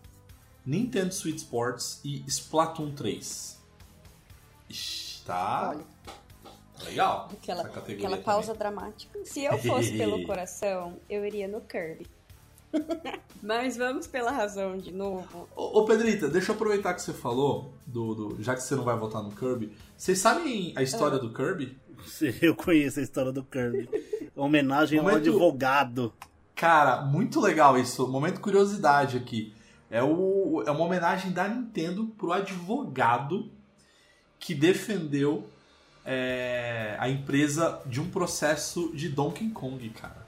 Nintendo Switch Sports e Splatoon 3. Ixi, tá Olha. Legal. Aquela, aquela também. pausa dramática. Se eu fosse pelo (laughs) coração, eu iria no Kirby. (laughs) Mas vamos pela razão de novo. Ô, ô, Pedrita, deixa eu aproveitar que você falou, do, do- já que você não vai votar no Kirby. Vocês sabem a história Ah. do Kirby? eu conheço a história do Kirby. Homenagem ao Momento- advogado. Cara, muito legal isso. Momento curiosidade aqui. É, o, é uma homenagem da Nintendo pro advogado que defendeu é, a empresa de um processo de Donkey Kong, cara.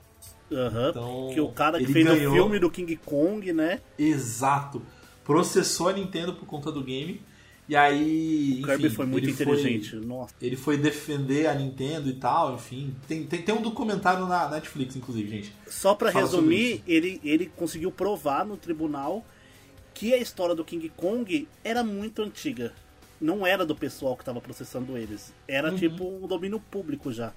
Aham. Então, que o cara que fez ganhou- o filme do King Kong, né? Exato. Processou a Nintendo por conta do game. E aí. O enfim, Kirby foi muito inteligente. Nossa. ele foi defender a Nintendo e tal, enfim. Tem, tem, tem um documentário na Netflix, inclusive, gente. Só sobre resumir, ele, ele conseguiu provar no tribunal que a história do King Kong era muito antiga. Não era do pessoal que estava processando eles. Era tipo um domínio público já.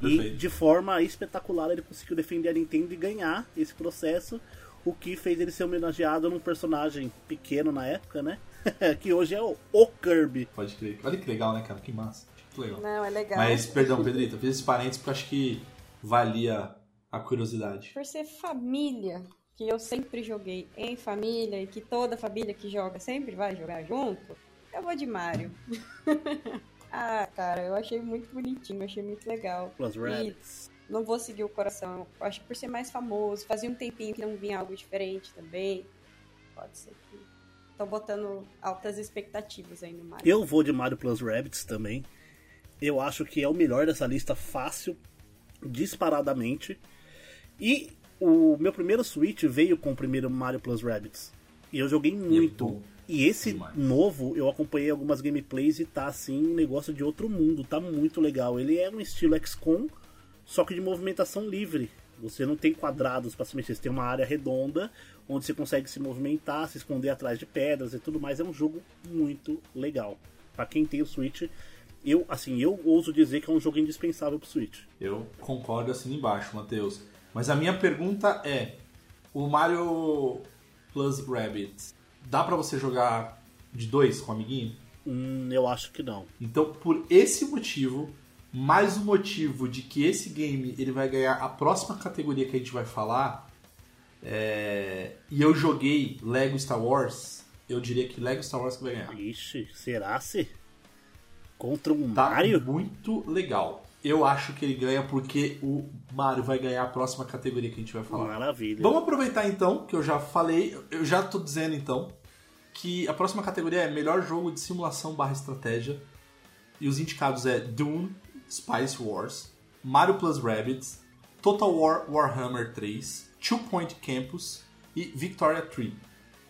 E Perfeito. de forma espetacular ele conseguiu defender a Nintendo e ganhar esse processo, o que fez ele ser homenageado num personagem pequeno na época, né? (laughs) que hoje é o, o Kirby. Pode crer. Olha que legal, né, cara? Que massa. Que legal. Não, é legal. Mas, perdão, Pedrito, eu fiz esse parênteses porque eu acho que valia a curiosidade. Por ser família, que eu sempre joguei em família e que toda família que joga sempre vai jogar junto, eu vou de Mario. (laughs) ah, cara, eu achei muito bonitinho, achei muito legal. Plus Rabbits. não vou seguir o coração. Eu acho que por ser mais famoso, fazia um tempinho que não vinha algo diferente também. Pode ser que. Tô botando altas expectativas aí no Mario. Eu vou de Mario Plus Rabbids também. Eu acho que é o melhor dessa lista, fácil, disparadamente. E o meu primeiro Switch veio com o primeiro Mario Plus Rabbids. E eu joguei muito. E esse demais. novo, eu acompanhei algumas gameplays e tá assim, um negócio de outro mundo. Tá muito legal. Ele é um estilo XCOM, só que de movimentação livre. Você não tem quadrados para se mexer, você tem uma área redonda onde você consegue se movimentar, se esconder atrás de pedras e tudo mais. É um jogo muito legal. Pra quem tem o Switch, eu assim, eu ouso dizer que é um jogo indispensável pro Switch. Eu concordo assim embaixo, Matheus. Mas a minha pergunta é: o Mario Plus Rabbids dá pra você jogar de dois com o amiguinho? Hum, eu acho que não. Então, por esse motivo, mais o motivo de que esse game ele vai ganhar a próxima categoria que a gente vai falar, é, e eu joguei Lego Star Wars, eu diria que Lego Star Wars que vai ganhar. Ixi, será se? Contra um Tá Mario? muito legal. Eu acho que ele ganha porque o Mario vai ganhar a próxima categoria que a gente vai falar. Maravilha. Vamos aproveitar então, que eu já falei, eu já tô dizendo então, que a próxima categoria é melhor jogo de simulação barra estratégia. E os indicados é Dune, Spice Wars, Mario Plus Rabbids, Total War Warhammer 3, Two Point Campus e Victoria 3.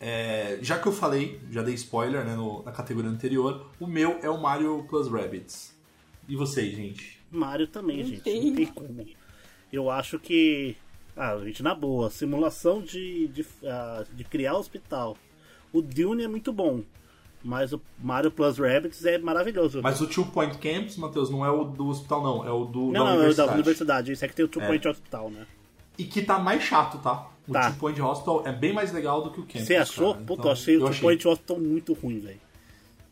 É, já que eu falei, já dei spoiler né, no- na categoria anterior, o meu é o Mario Plus Rabbids. E vocês, gente? Mario também, Não gente. tem. Não tem como. Eu acho que. Ah, gente, na boa, simulação de, de, ah, de criar hospital. O Dune é muito bom. Mas o Mario Plus Rabbids é maravilhoso. Mas o Two Point Campus, Matheus, não é o do hospital, não. É o do, não, da não, é o universidade. da universidade. Isso é que tem o Two É. Point Hospital, né? E que tá mais chato, tá? O Tá. Two Point Hospital é bem mais legal do que o Campus. Você achou? cara. Puta, Então, eu achei o eu Two Point Hospital muito ruim, velho.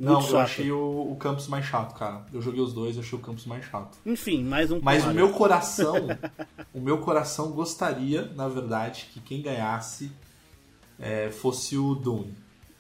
Não, eu achei o, o Campus mais chato, cara. Eu joguei os dois, achei o Campus mais chato. Enfim, mais um Mas o meu coração, (laughs) o meu coração gostaria, na verdade, que quem ganhasse é, fosse o Dune.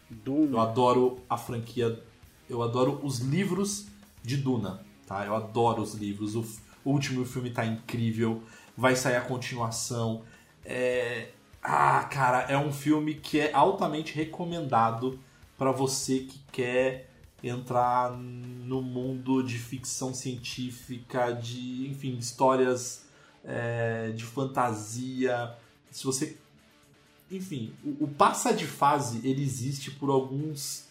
Dune. Eu adoro a franquia, eu adoro os livros de Duna, tá? Eu adoro os livros. O, o último filme tá incrível, vai sair a continuação. É... Ah, cara, é um filme que é altamente recomendado pra você que quer entrar no mundo de ficção científica, de, enfim, histórias é, de fantasia. Se você. Enfim, o, o passa de fase ele existe por alguns.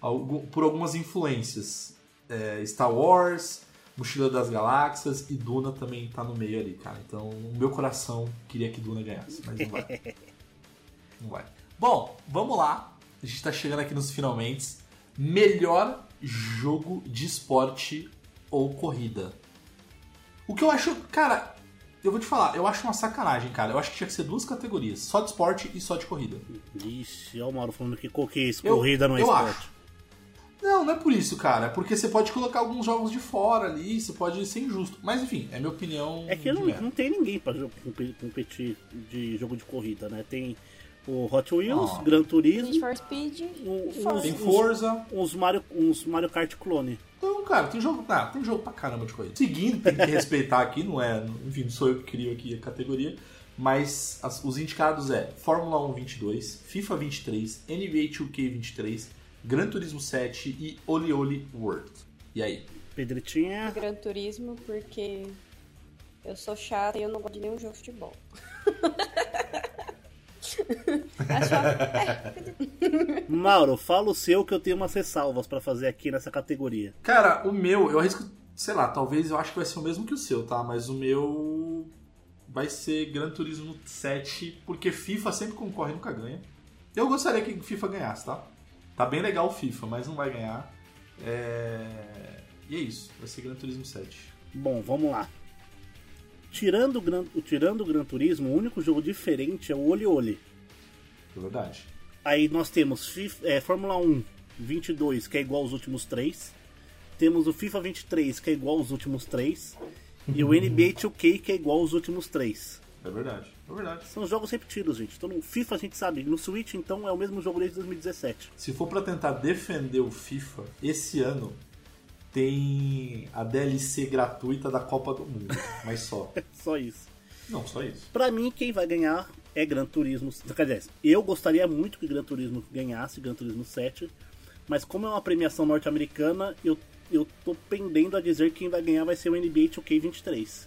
algum- por algumas influências. É, Star Wars, Mochila das Galáxias e Duna também tá no meio ali, cara. Então, o meu coração queria que Duna ganhasse, mas não vai. (laughs) não vai. Bom, vamos lá. A gente tá chegando aqui nos finalmente. Melhor jogo de esporte ou corrida. O que eu acho, cara, eu vou te falar, eu acho uma sacanagem, cara. Eu acho que tinha que ser duas categorias, só de esporte e só de corrida. Ixi, olha o Mauro falando que co- que isso, Eu- corrida não é eu esporte. acho. Não, não é por isso, cara. É porque você pode colocar alguns jogos de fora ali, você pode ser injusto. Mas enfim, é minha opinião. É que não, não tem ninguém pra competir de jogo de corrida, né? Tem o Hot Wheels, Ah. Gran Need Turismo, for Speed o- Forza. Tem Forza. uns Mario, uns Mario Kart clone. Então, cara, tem jogo, ah, tem jogo pra caramba de corrida. Seguindo, tem que respeitar aqui, não é, enfim, não sou eu que crio aqui a categoria, mas as- os indicados é Fórmula 1 22, FIFA 23, NBA 2K 23, Gran Turismo 7 e Oli Oli World. E aí? Pedretinha, Gran Turismo, porque eu sou chata e eu não gosto de nenhum jogo de futebol. (laughs) (laughs) Mauro, fala o seu que eu tenho umas ressalvas pra fazer aqui nessa categoria. Cara, o meu, eu arrisco, sei lá, talvez eu acho que vai ser o mesmo que o seu, tá? Mas o meu vai ser Gran Turismo 7, porque FIFA sempre concorre e nunca ganha. Eu gostaria que FIFA ganhasse, tá? Tá bem legal o FIFA, mas não vai ganhar. É... E é isso, vai ser Gran Turismo 7. Bom, vamos lá. Tirando o Gran, tirando o Gran Turismo, o único jogo diferente é o Oli Oli. É verdade. Aí nós temos FIFA, é, Fórmula 1 22, que é igual aos últimos três. Temos o FIFA 23, que é igual aos últimos três. E o NBA 2K, que é igual aos últimos três. É verdade. É verdade. São jogos repetidos, gente. Então no FIFA a gente sabe, no Switch então é o mesmo jogo desde 2017. Se for pra tentar defender o FIFA, esse ano tem a DLC gratuita da Copa do Mundo, mas só. (laughs) Só isso. Não, só isso. Pra mim, quem vai ganhar é Gran Turismo. Quer dizer, eu gostaria muito que Gran Turismo ganhasse, Gran Turismo 7. Mas como é uma premiação norte-americana, eu, eu tô pendendo a dizer que quem vai ganhar vai ser o NBA 2K23.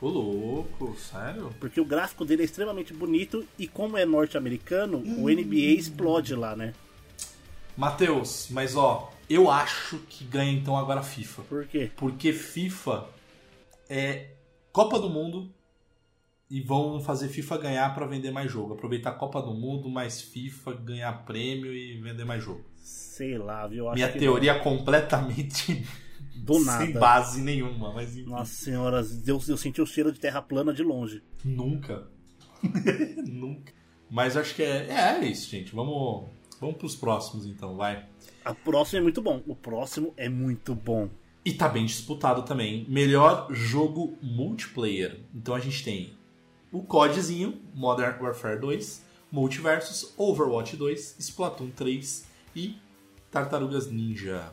Ô louco, sério? Porque o gráfico dele é extremamente bonito e como é norte-americano, o NBA explode lá, né? Matheus, mas ó, eu acho que ganha então agora a FIFA. Por quê? Porque FIFA é Copa do Mundo e vão fazer FIFA ganhar pra vender mais jogo. Aproveitar a Copa do Mundo, mais FIFA, ganhar prêmio e vender mais jogo. Sei lá, viu? Acho Minha teoria é completamente (laughs) do sem nada. base nenhuma, mas enfim. Nossa senhora, eu, eu senti o cheiro de terra plana de longe. Nunca. (laughs) Nunca. Mas acho que é, é, é isso, gente. Vamos, vamos pros próximos então, vai. A próxima é muito bom. O próximo é muito bom. E tá bem disputado também. Melhor jogo multiplayer. Então a gente tem o CODzinho, Modern Warfare 2, Multiversus, Overwatch 2, Splatoon 3 e Tartarugas Ninja.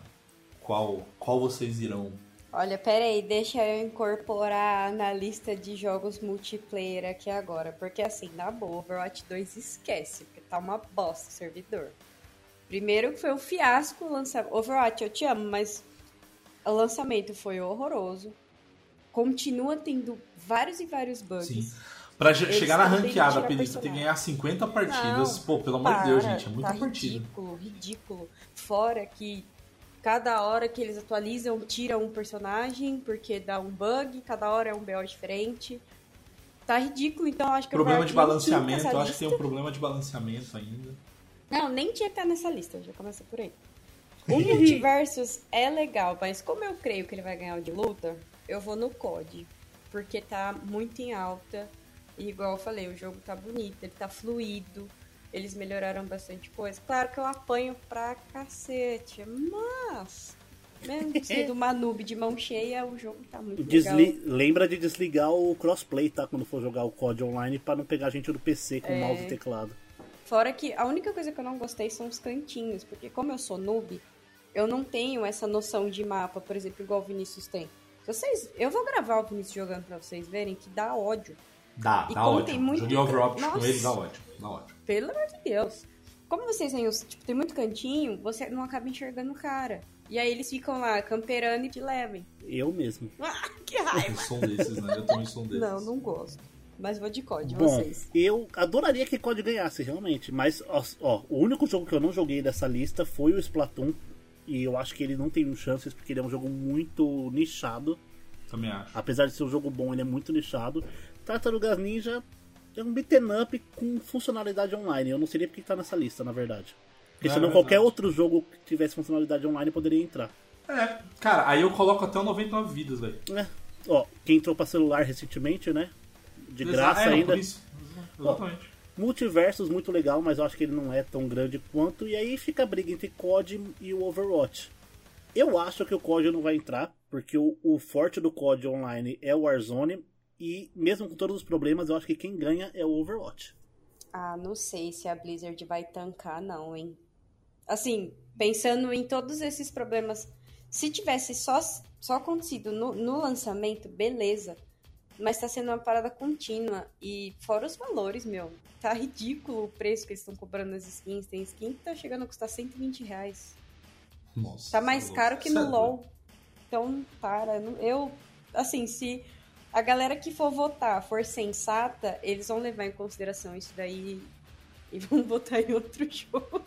Qual, qual vocês irão? Olha, pera aí, deixa eu incorporar na lista de jogos multiplayer aqui agora. Porque assim, na boa, Overwatch 2 esquece, porque tá uma bosta o servidor. Primeiro foi um fiasco o lançamento. Overwatch, eu te amo, mas o lançamento foi horroroso. Continua tendo vários e vários bugs. Sim. Pra Eles chegar na ranqueada, Pedrito, tem que ganhar 50 partidas. Não, Pô, pelo amor de Deus, gente, é muita tá partida. Ridículo, ridículo. Fora que cada hora que eles atualizam, tira um personagem, porque dá um bug, cada hora é um BO diferente. Tá ridículo, então eu acho que o Problema de balanceamento, acho que tem um problema de balanceamento ainda. Não, nem tinha que estar nessa lista, já começa por aí. (laughs) O Multiversus é legal, mas como eu creio que ele vai ganhar o de luta, eu vou no COD. Porque tá muito em alta. E igual eu falei, o jogo tá bonito, ele tá fluido. Eles melhoraram bastante coisa. Claro que eu apanho pra cacete, mas... Mesmo sendo (laughs) uma noob de mão cheia, o jogo tá muito Desli- legal. Lembra de desligar o crossplay, tá? Quando for jogar o COD online pra não pegar gente do PC com É. mouse e teclado. Fora que a única coisa que eu não gostei são os cantinhos, porque como eu sou noob, eu não tenho essa noção de mapa, por exemplo, igual o Vinícius tem. Vocês, eu vou gravar o Vinícius jogando pra vocês verem que dá ódio. Dá, E dá tem muito- Joguei Overwatch com ele, dá ódio. Dá ódio. Pelo amor de Deus. Como vocês têm, os- tipo, tem muito cantinho, você não acaba enxergando o cara. E aí eles ficam lá camperando e te levam. Eu mesmo. (laughs) Ah, que Eu raiva! sou um desses, né? Eu também sou um desses. Não, não gosto. Mas vou de COD, Bom, vocês. eu adoraria que COD ganhasse, realmente. Mas, ó, ó, o único jogo que eu não joguei dessa lista foi o Splatoon. E eu acho que ele não tem chances, porque ele é um jogo muito nichado. Também acho. Apesar de ser um jogo bom, ele é muito nichado. Tartarugas Ninja é um beat'em up com funcionalidade online. Eu não sei nem porque tá nessa lista, na verdade. Porque É senão verdade. qualquer outro jogo que tivesse funcionalidade online poderia entrar. É, cara, aí eu coloco até o 99 vidas, velho. É. Ó, quem entrou pra celular recentemente, né? De Exa- graça é, ainda. Por isso. Exatamente. Multiversos muito legal, mas eu acho que ele não é tão grande quanto. E aí fica a briga entre COD e o Overwatch. Eu acho que o COD não vai entrar, porque o, o forte do COD online é o Warzone. E mesmo com todos os problemas, eu acho que quem ganha é o Overwatch. Ah, não sei se a Blizzard vai tancar, não, hein? Assim, pensando em todos esses problemas, se tivesse só, só acontecido no, no lançamento, beleza. Mas tá sendo uma parada contínua. E fora os valores, meu. Tá ridículo o preço que eles estão cobrando nas skins. Tem skin que tá chegando a custar 120 reais. Nossa. Tá mais caro que no LoL. Então, para. não- Eu, assim, se a galera que for votar for sensata, eles vão levar em consideração isso daí e vão (laughs) votar em outro (laughs) jogo.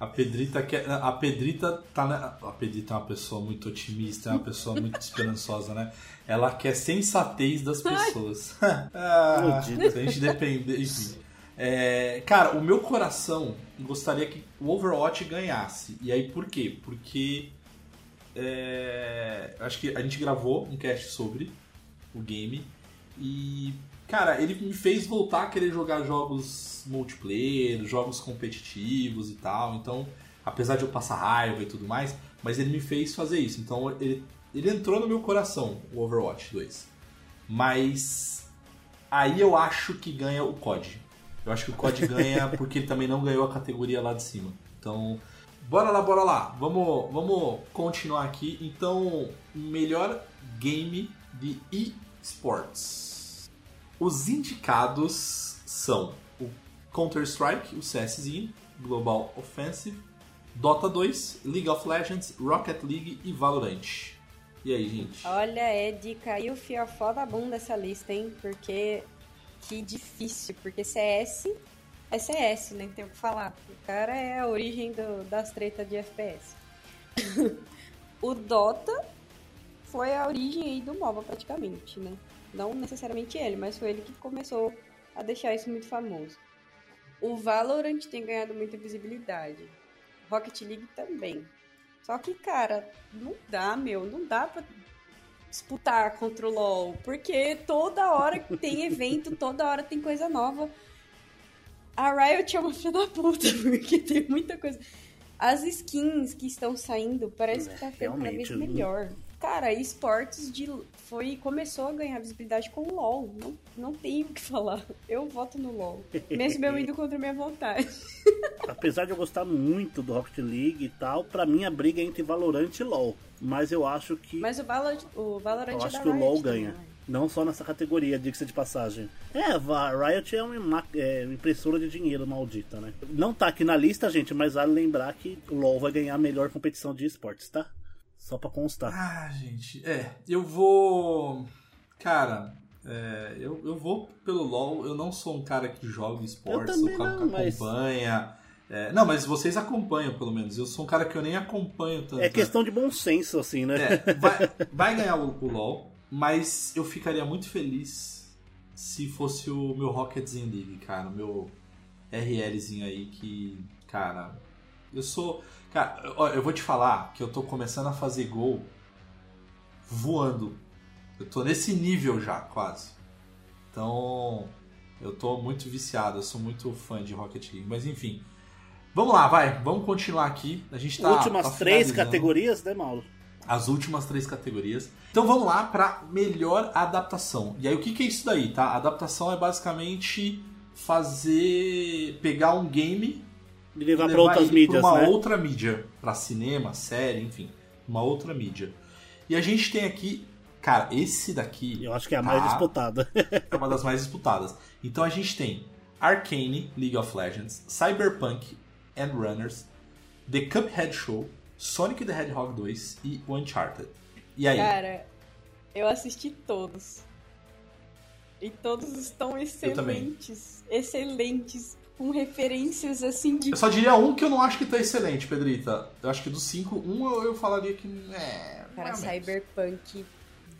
A Pedrita quer. A Pedrita tá na. A Pedrita é uma pessoa muito otimista, é uma pessoa muito (laughs) esperançosa, né? Ela quer sensatez das pessoas. ah, se a gente depender. Enfim. É, cara, o meu coração gostaria que o Overwatch ganhasse. E aí por quê? Porque. É, acho que a gente gravou um cast sobre o game. E. Cara, ele me fez voltar a querer jogar jogos multiplayer, jogos competitivos e tal. Então, apesar de eu passar raiva e tudo mais, mas ele me fez fazer isso. Então, ele, ele entrou no meu coração, o Overwatch 2. Mas aí eu acho que ganha o COD. Eu acho que o COD (laughs) ganha porque ele também não ganhou a categoria lá de cima. Então, bora lá, bora lá. Vamos, vamos continuar aqui. Então, melhor game de esports. Os indicados são o Counter-Strike, o CSzinho, Global Offensive, Dota 2, League of Legends, Rocket League e Valorant. E aí, gente? Olha, Ed, caiu o fiofó da bunda essa lista, hein? Porque que difícil. Porque CS é CS, nem tem o que falar. O cara é a origem do- das tretas de FPS. (laughs) o Dota foi a origem aí do MOBA praticamente, né? Não necessariamente ele, mas foi ele que começou a deixar isso muito famoso. O Valorant tem ganhado muita visibilidade. Rocket League também. Só que, cara, não dá, meu, não dá pra disputar contra o LoL, porque toda hora tem evento, toda hora tem coisa nova. A Riot é uma filha da puta, (laughs) porque tem muita coisa. As skins que estão saindo parece que tá ficando cada vez melhor. Cara, esportes de foi começou a ganhar visibilidade com o LoL. Não, não tenho o que falar. Eu voto no LoL. Mesmo eu (laughs) indo contra a minha vontade. Apesar de eu gostar muito do Rocket League e tal, pra mim a briga é entre Valorant e LoL. Mas eu acho que. Mas o o Valorant eu é acho da que o LoL também, ganha. né? Não só nessa categoria, diga-se de passagem. É, a Riot é uma ma- é, impressora de dinheiro maldita, né? Não tá aqui na lista, gente, mas vale lembrar que o LoL vai ganhar a melhor competição de esportes, tá? Só pra constar. Ah, gente, é, eu vou. Cara, é, eu, eu vou pelo LoL. Eu não sou um cara que joga esportes, Eu sou um cara não, que mas- acompanha. É, não, mas vocês acompanham, pelo menos. Eu sou um cara que eu nem acompanho tanto. É questão de bom senso, assim, né? É, vai, vai ganhar o, o LoL, mas eu ficaria muito feliz se fosse o meu Rocketzinho League, cara. O meu RLzinho aí que, cara, eu sou. Cara, eu vou te falar que eu tô começando a fazer gol voando. Eu tô nesse nível já, quase. Então, eu tô muito viciado, eu sou muito fã de Rocket League. Mas enfim. Vamos lá, vai. Vamos continuar aqui. A gente tá. Últimas tá três categorias, né, Mauro? As últimas três categorias. Então vamos lá para melhor adaptação. E aí o que, que é isso daí, tá? Adaptação é basicamente fazer pegar um game De levar e pra outras mídias, pra uma né? outra mídia, para cinema, série, enfim, uma outra mídia. E a gente tem aqui, cara, esse daqui Eu acho que é a mais tá? disputada. (laughs) é uma das mais disputadas. Então a gente tem Arcane, League of Legends, Cyberpunk and Runners, The Cuphead Show, Sonic the Hedgehog 2 e Uncharted. E aí? Cara, eu assisti todos. E todos estão excelentes. Excelentes. Com referências assim de. Eu só diria um que eu não acho que tá excelente, Pedrita. Eu acho que dos cinco, um eu, eu falaria que é. Cara. Cyberpunk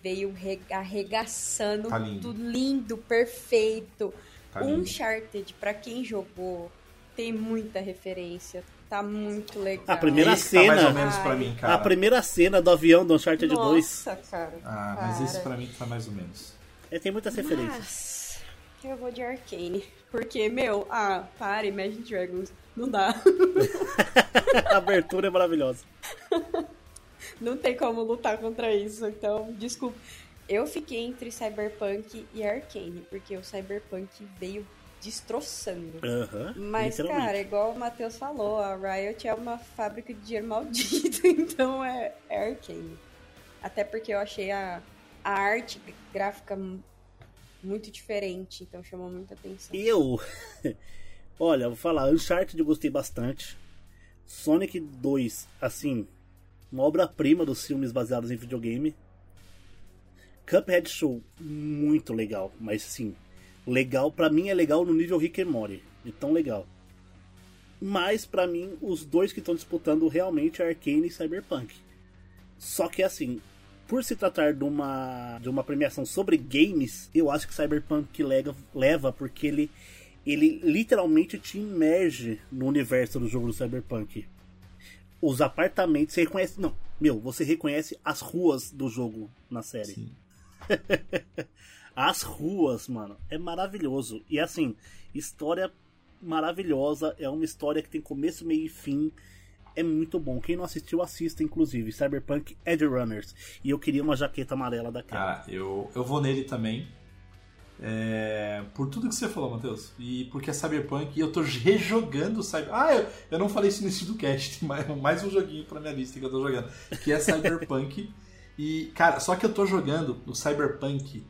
veio re- arregaçando Tá lindo. tudo lindo, perfeito. Tá lindo. Uncharted, pra quem jogou, tem muita referência. Tá muito legal. A primeira Esse tá mais ou cena- menos pra mim, cara. A primeira cena do avião do Uncharted 2 Nossa, cara. Ah, mas Cara. esse pra mim tá mais ou menos. é, tem muitas referências. Mas eu vou de Arcane. Porque, meu, ah, para, Imagine Dragons. Não dá. (laughs) A abertura é maravilhosa. (laughs) Não tem como lutar contra isso. Então, desculpa. Eu fiquei entre Cyberpunk e Arcane, porque o Cyberpunk veio destroçando. Mas, cara, igual o Matheus falou, a Riot é uma fábrica de dinheiro maldito, (laughs) então é, é Arcane. Até porque eu achei a, a arte gráfica mu- muito diferente, então chamou muita atenção. Eu. (laughs) Olha, vou falar, Uncharted eu gostei bastante. Sonic 2, assim, uma obra-prima dos filmes baseados em videogame. Cuphead Show, muito legal, mas sim, legal, pra mim é legal no nível Rick and Morty, de tão legal. Mas pra mim, os dois que estão disputando realmente é Arcane e Cyberpunk. Só que assim, por se tratar de uma, de uma premiação sobre games, eu acho que Cyberpunk lega- leva porque ele, ele literalmente te imerge no universo do jogo do Cyberpunk. Os apartamentos, você reconhece. Não, meu, você reconhece as ruas do jogo na série. (laughs) As ruas, mano, é maravilhoso. E assim, história maravilhosa. É uma história que tem começo, meio e fim. É muito bom. Quem não assistiu, assista, inclusive. Cyberpunk Edge Runners. E eu queria uma jaqueta amarela daquela. Cara, eu, eu vou nele também. É, por tudo que você falou, Matheus. E porque é Cyberpunk. E eu tô rejogando Cyber. Ah, eu, eu não falei isso no início do cast. (laughs) Mais, mais um joguinho pra minha lista que eu tô jogando. Que é Cyberpunk. e, cara, só que eu tô jogando o Cyberpunk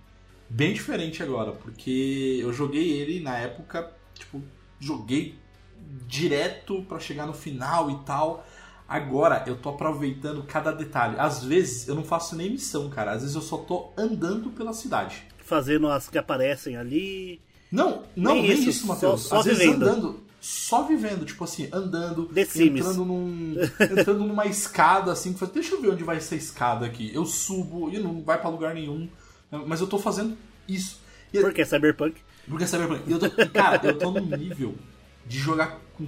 bem diferente agora. Porque eu joguei ele na época. Tipo, joguei direto pra chegar no final e tal. Agora eu tô aproveitando cada detalhe. Às vezes eu não faço nem missão, cara. Às vezes eu só tô andando pela cidade. Fazendo as que aparecem ali. Não, não, Nem nem, isso, isso, Matheus. só- só Às vezes vivendo. andando, só vivendo, tipo assim, andando, The entrando num, (laughs) entrando numa escada assim, que faz, deixa eu ver onde vai essa escada aqui. Eu subo e não vai pra lugar nenhum, mas eu tô fazendo isso. E, Porque é Cyberpunk. porque Cyberpunk, e eu tô, cara, eu tô num nível de jogar com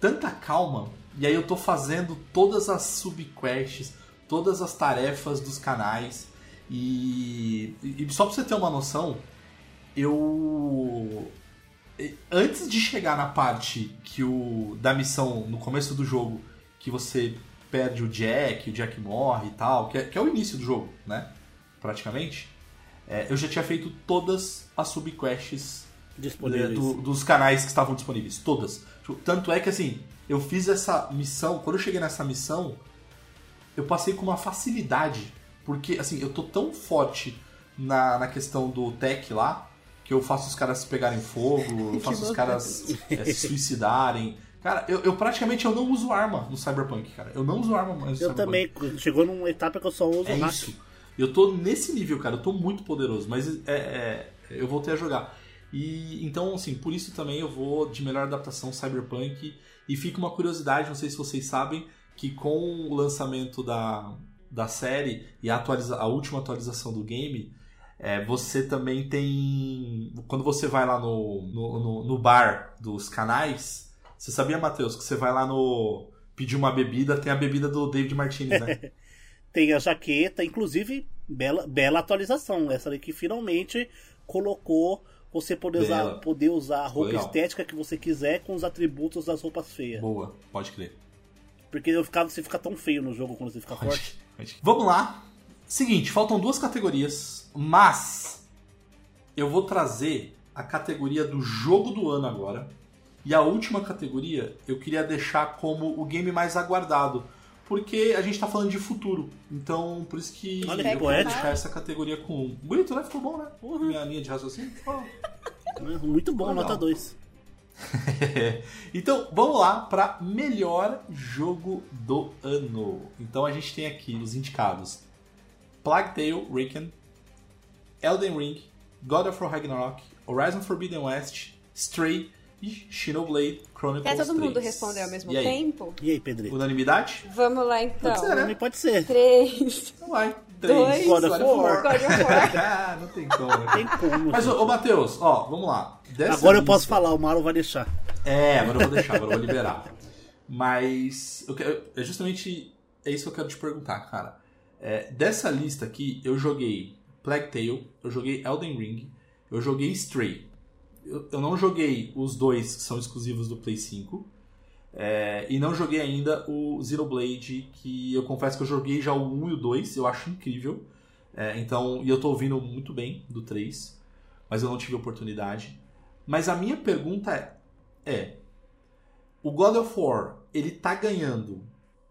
tanta calma, e aí eu tô fazendo todas as subquests, todas as tarefas dos canais, e, e só pra você ter uma noção, eu. Antes de chegar na parte que o da missão no começo do jogo, que você perde o Jack, o Jack morre e tal, que é, que é o início do jogo, né? Praticamente. é, eu já tinha feito todas as subquests Disponíveis. do- dos canais que estavam disponíveis. Todas. Tipo, Tanto é que assim, eu fiz essa missão. Quando eu cheguei nessa missão, eu passei com uma facilidade. Porque assim, eu tô tão forte na, na questão do tech lá, que eu faço os caras pegarem fogo, (laughs) eu faço os caras é, se suicidarem. Cara, eu, eu praticamente eu não uso arma no Cyberpunk, cara. Eu não uso arma mais no Eu Cyberpunk. também. Chegou numa etapa que eu só uso É hack. isso. Eu tô nesse nível, cara. Eu tô muito poderoso, mas é, é, eu voltei a jogar. E então, assim, por isso também eu vou de melhor adaptação Cyberpunk. E fica uma curiosidade, não sei se vocês sabem, que com o lançamento da, da série e a, atualiza a última atualização do game, é, você também tem. Quando você vai lá no, no, no, no bar dos canais, você sabia, Matheus, que você vai lá no. pedir uma bebida, tem a bebida do David Martinez, né? (laughs) Tem a jaqueta, inclusive, bela, bela atualização. Essa daqui finalmente colocou você poder usar, poder usar a roupa Legal. estética que você quiser com os atributos das roupas feias. Boa, pode crer. Porque eu ficava, você fica tão feio no jogo quando você fica forte. Vamos lá. Seguinte, faltam duas categorias, mas eu vou trazer a categoria do jogo do ano agora. E a última categoria eu queria deixar como o game mais aguardado. Porque a gente tá falando de futuro. Então, por isso que Olha eu que quero deixar essa categoria com um. Bonito, né? Ficou bom, né? Uhum. Minha linha de raciocínio. Né? Muito bom, Legal. nota 2. (laughs) então, vamos lá para melhor jogo do ano. Então a gente tem aqui os indicados: Plague Tale, Riken, Elden Ring, God of War Ragnarok, Horizon Forbidden West, Stray e Xenoblade Chronicles Quer todo mundo 3. responder ao mesmo E tempo? E aí, Pedrinho? Unanimidade? Vamos lá então. Pode ser, né? Pode ser. Três. Então vai. Dois. Três. God of War. God of War. (laughs) ah, não tem como. né? Tem como. Mas, ô, ô Matheus, ó, vamos lá. Dessa Agora eu lista- posso falar, o Mauro vai deixar. É, agora eu vou deixar, agora eu vou liberar. Mas eu quero, é justamente é isso que eu quero te perguntar, cara. É, dessa lista aqui, eu joguei Plague Tale, eu joguei Elden Ring, eu joguei Stray. Eu, não joguei os dois que são exclusivos do Play 5. é, e não joguei ainda o Xenoblade, que eu confesso que eu joguei já o 1 e o 2, eu acho incrível. É, então, e eu tô ouvindo muito bem do 3, mas eu não tive oportunidade. Mas a minha pergunta é, é o God of War ele tá ganhando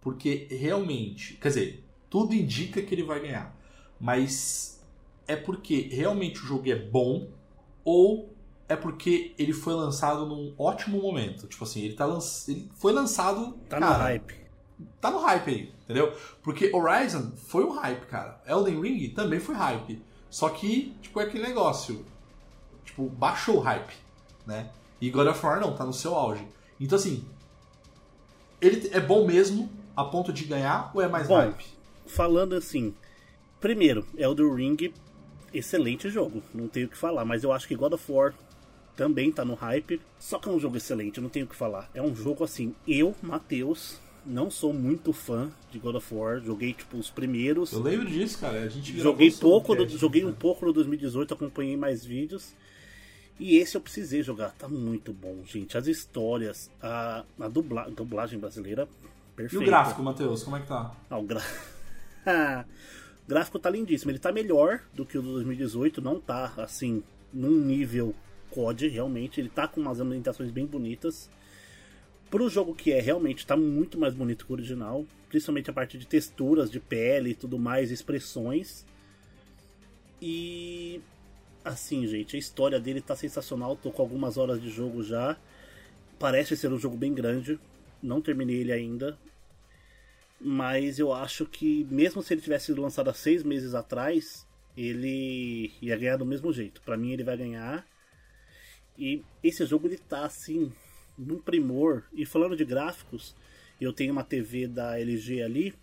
porque realmente, quer dizer, tudo indica que ele vai ganhar, mas é porque realmente o jogo é bom ou é porque ele foi lançado num ótimo momento? Tipo assim, ele tá lan... ele foi lançado, Tá no cara, hype. tá no hype aí, entendeu? Porque Horizon foi um hype, cara. Elden Ring também foi hype. Só que, tipo, é aquele negócio. Tipo, baixou o hype, né? E God of War não, tá no seu auge. Então, assim, ele é bom mesmo a ponto de ganhar ou é mais Bom, hype? falando assim, primeiro, Elden Ring, excelente jogo, não tenho o que falar, mas eu acho que God of War também tá no hype, só que é um jogo excelente, eu não tenho o que falar. É um jogo assim, eu, Matheus, não sou muito fã de God of War, joguei tipo os primeiros, Eu lembro disso, cara. A gente joguei pouco, do, joguei né? um pouco no 2018, acompanhei mais vídeos. E esse eu precisei jogar, tá muito bom, gente. As histórias, a, a dubla, dublagem brasileira, E perfeita. o gráfico, Matheus, como é que tá? Ah, o gra... (laughs) o gráfico tá lindíssimo. Ele tá melhor do que o do 2018, não tá assim num nível COD, realmente. Ele tá com umas ambientações bem bonitas. Pro jogo que é, realmente tá muito mais bonito que o original, principalmente a parte de texturas, de pele e tudo mais, expressões. E assim, gente, a história dele tá sensacional. Tô com algumas horas de jogo já. Parece ser um jogo bem grande. Não terminei ele ainda. Mas eu acho que, mesmo se ele tivesse sido lançado há seis meses atrás, ele ia ganhar do mesmo jeito. Pra mim, ele vai ganhar. E esse jogo, ele tá assim, num primor. E falando de gráficos, eu tenho uma TV da LG ali,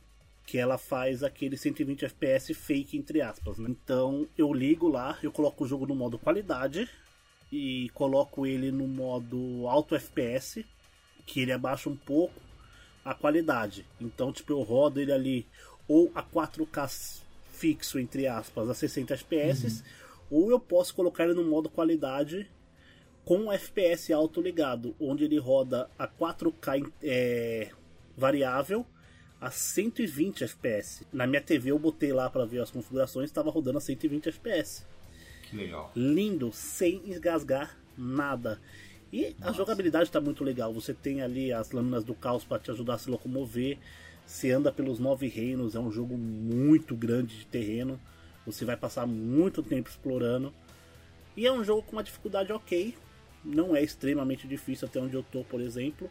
que ela faz aquele 120 FPS fake, entre aspas. né? Então, eu ligo lá, eu coloco o jogo no modo qualidade. E coloco ele no modo alto FPS, que ele abaixa um pouco a qualidade. Então, tipo, eu rodo ele ali ou a 4K fixo, entre aspas, a 60 FPS, ou eu posso colocar ele no modo qualidade com o FPS alto ligado, onde ele roda a 4K é, variável a 120 FPS. Na minha TV eu botei lá para ver as configurações, estava rodando a 120 FPS Que legal. lindo, sem engasgar nada. E a jogabilidade está muito legal. Você tem ali as lâminas do caos para te ajudar a se locomover. Você anda pelos nove reinos. É um jogo muito grande de terreno. Você vai passar muito tempo explorando. E é um jogo com uma dificuldade ok. Não é extremamente difícil até onde eu tô, por exemplo.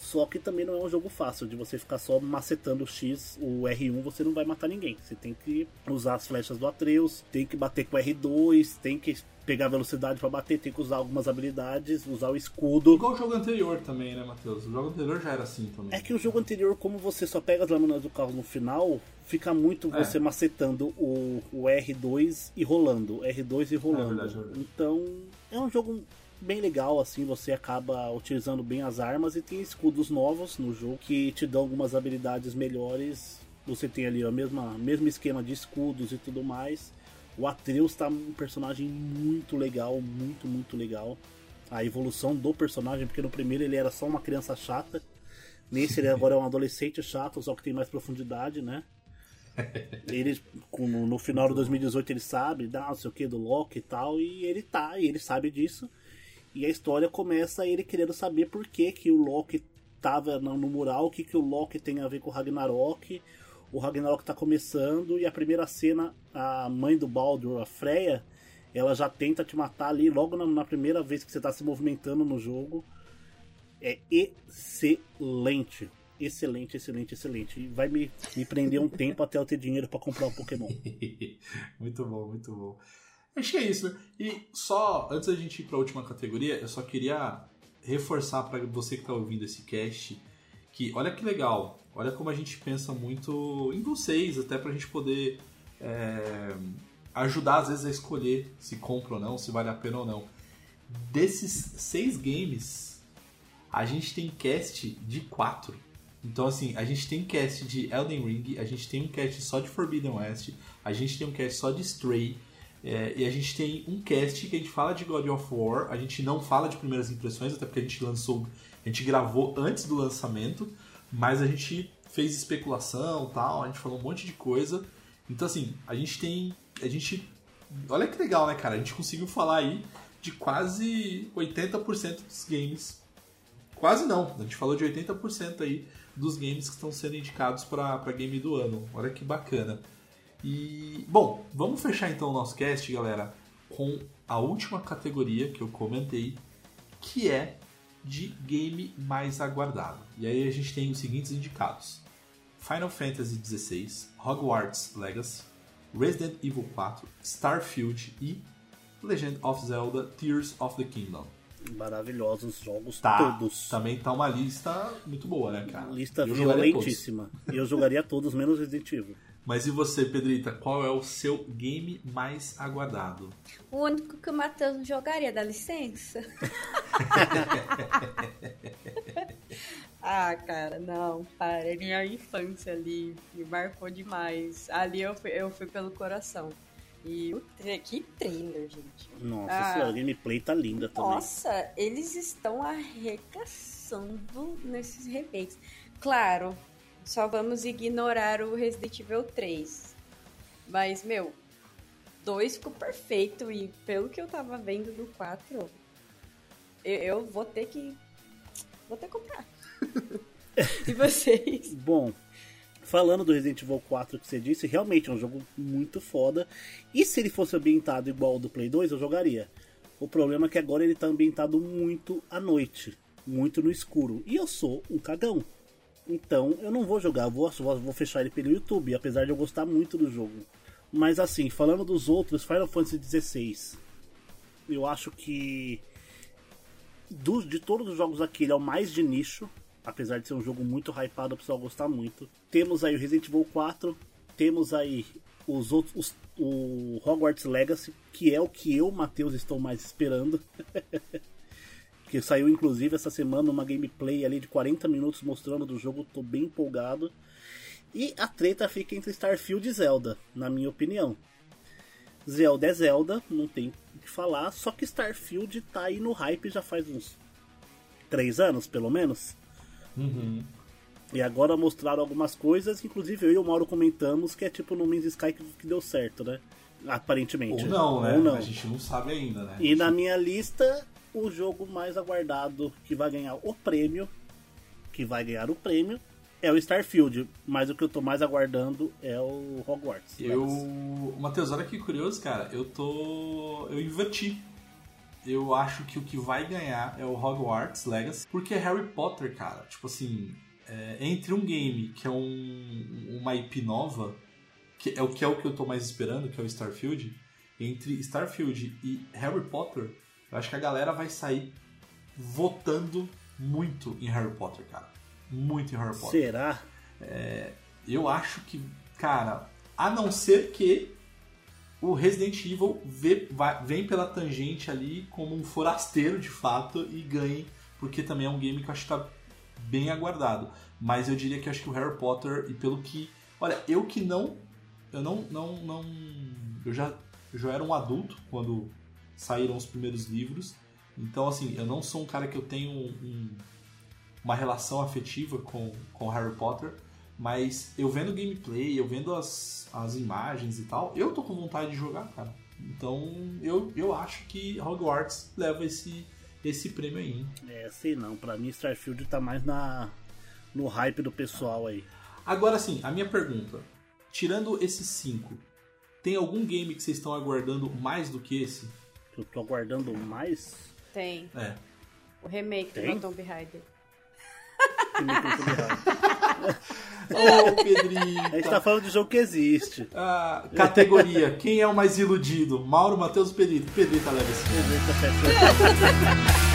Só que também não é um jogo fácil de você ficar só macetando o X, o R1, você não vai matar ninguém. Você tem que usar as flechas do Atreus, tem que bater com o R2, tem que pegar velocidade para bater, tem que usar algumas habilidades, usar o escudo. Igual o jogo anterior também, né, Matheus? O jogo anterior já era assim também. É que o jogo anterior, como você só pega as lâminas do carro no final, fica muito É. você macetando o, o R2 e rolando, R2 e rolando. verdade, é verdade. Então, é um jogo bem legal, assim, você acaba utilizando bem as armas e tem escudos novos no jogo que te dão algumas habilidades melhores. Você tem ali o mesmo, esquema de escudos e tudo mais. O Atreus tá um personagem muito legal, muito, muito legal. A evolução do personagem, porque no primeiro ele era só uma criança chata. Nesse ele agora é um adolescente chato, só que tem mais profundidade, né? (laughs) Ele, no final de 2018, ele sabe, dá não sei o que do Loki e tal, e ele tá, e ele sabe disso. E a história começa ele querendo saber por que, que o Loki tava no mural, o que, que o Loki tem a ver com o Ragnarok. O Ragnarok tá começando, e a primeira cena, a mãe do Baldur, a Freya, ela já tenta te matar ali logo na, na primeira vez que você tá se movimentando no jogo. É excelente. Excelente, excelente, excelente. E vai me, me prender um tempo até eu ter dinheiro pra comprar um Pokémon. (laughs) muito bom, muito bom. Acho que é isso, né? E só, antes da gente ir pra última categoria, eu só queria reforçar para você que tá ouvindo esse cast que olha que legal, olha como a gente pensa muito em vocês, até pra gente poder é, ajudar às vezes a escolher se compra ou não, se vale a pena ou não. Desses seis games, a gente tem cast de quatro. Então, assim, a gente tem cast de Elden Ring, a gente tem um cast só de Forbidden West, a gente tem um cast só de Stray, é, e a gente tem um cast que a gente fala de God of War, a gente não fala de primeiras impressões, até porque a gente lançou, a gente gravou antes do lançamento, mas a gente fez especulação tal, a gente falou um monte de coisa. Então, assim, a gente tem. A gente. Olha que legal, né, cara? A gente conseguiu falar aí de quase 80% dos games. Quase não, a gente falou de 80% aí dos games que estão sendo indicados para game do ano. Olha que bacana. E, bom, vamos fechar então o nosso cast, galera, com a última categoria que eu comentei, que é de game mais aguardado. E aí a gente tem os seguintes indicados: Final Fantasy XVI, Hogwarts Legacy, Resident Evil 4, Starfield e Legend of Zelda Tears of the Kingdom. Maravilhosos jogos Tá, todos. também tá uma lista muito boa, né, cara? Lista Eu jogaria violentíssima. Eu jogaria todos, menos Resident Evil. Mas e você, Pedrita, qual é o seu game mais aguardado? O único que o Matheus jogaria, dá licença? (laughs) ah, cara, não, para. É minha infância ali me marcou demais. Ali eu fui, eu fui pelo coração. E o tra- que trailer, gente. Nossa Ah. senhora, a gameplay tá linda também. Nossa, eles estão arregaçando nesses remakes. Claro, só vamos ignorar o Resident Evil 3. Mas, meu, 2 ficou perfeito e pelo que eu tava vendo do 4, eu, eu vou ter que. Vou ter que comprar. (laughs) e vocês? Bom, falando do Resident Evil 4 que você disse, realmente é um jogo muito foda. E se ele fosse ambientado igual ao do Play 2, eu jogaria. O problema é que agora ele tá ambientado muito à noite, muito no escuro. E eu sou um cagão. Então eu não vou jogar, vou, vou fechar ele pelo YouTube, apesar de eu gostar muito do jogo. Mas assim, falando dos outros, Final Fantasy XVI, eu acho que dos, de todos os jogos aqui, ele é o mais de nicho. Apesar de ser um jogo muito hypado, o pessoal gostar muito. Temos aí o Resident Evil 4. Temos aí os outros. os- o Hogwarts Legacy, que é o que eu, Matheus, estou mais esperando. (laughs) que saiu inclusive essa semana uma gameplay ali de 40 minutos mostrando do jogo, tô bem empolgado. E a treta fica entre Starfield e Zelda, na minha opinião. Zelda é Zelda, não tem o que falar, só que Starfield tá aí no hype já faz uns 3 anos, pelo menos. E agora mostraram algumas coisas, inclusive eu e o Mauro comentamos que é tipo no Man's Sky que, que deu certo, né? Aparentemente. Ou não, né? Ou não. A gente não sabe ainda, né? E na minha lista, o jogo mais aguardado que vai ganhar o prêmio, que vai ganhar o prêmio, é o Starfield. Mas o que eu tô mais aguardando é o Hogwarts. Eu. Matheus, olha que curioso, cara. Eu tô. Eu inverti. Eu acho que o que vai ganhar é o Hogwarts Legacy, porque é Harry Potter, cara. Tipo assim, é, entre um game que é um, uma IP nova, que é o que é o que eu tô mais esperando, que é o Starfield, entre Starfield e Harry Potter, eu acho que a galera vai sair votando muito em Harry Potter, cara. Muito em Harry Potter. Será? Eu acho que, cara, a não ser que o Resident Evil vê- vai- vem pela tangente ali como um forasteiro de fato e ganhe, porque também é um game que eu acho que tá bem aguardado. Mas eu diria que acho que o Harry Potter, e pelo que. Olha, eu que não. Eu não. não, não eu já, eu já era um adulto quando saíram os primeiros livros. Então, assim, eu não sou um cara que eu tenho um- uma relação afetiva com, com Harry Potter. Mas eu vendo gameplay, eu vendo as, as imagens e tal, eu tô com vontade de jogar, cara. Então eu, eu acho que Hogwarts leva esse, esse prêmio aí. hein? É, sei não. Pra mim, Starfield tá mais na no hype do pessoal aí. Agora sim, a minha pergunta. Tirando esses cinco, Tem algum game que vocês estão aguardando mais do que esse? Eu tô aguardando mais. Tem. É. O remake Tem? do Tomb Raider. Ô, Pedrinho! A gente tá falando de jogo que existe. Ah, categoria: Quem é o mais iludido? Mauro, Matheus, Pedrito. Pedrito leva esse. Beleza, festa.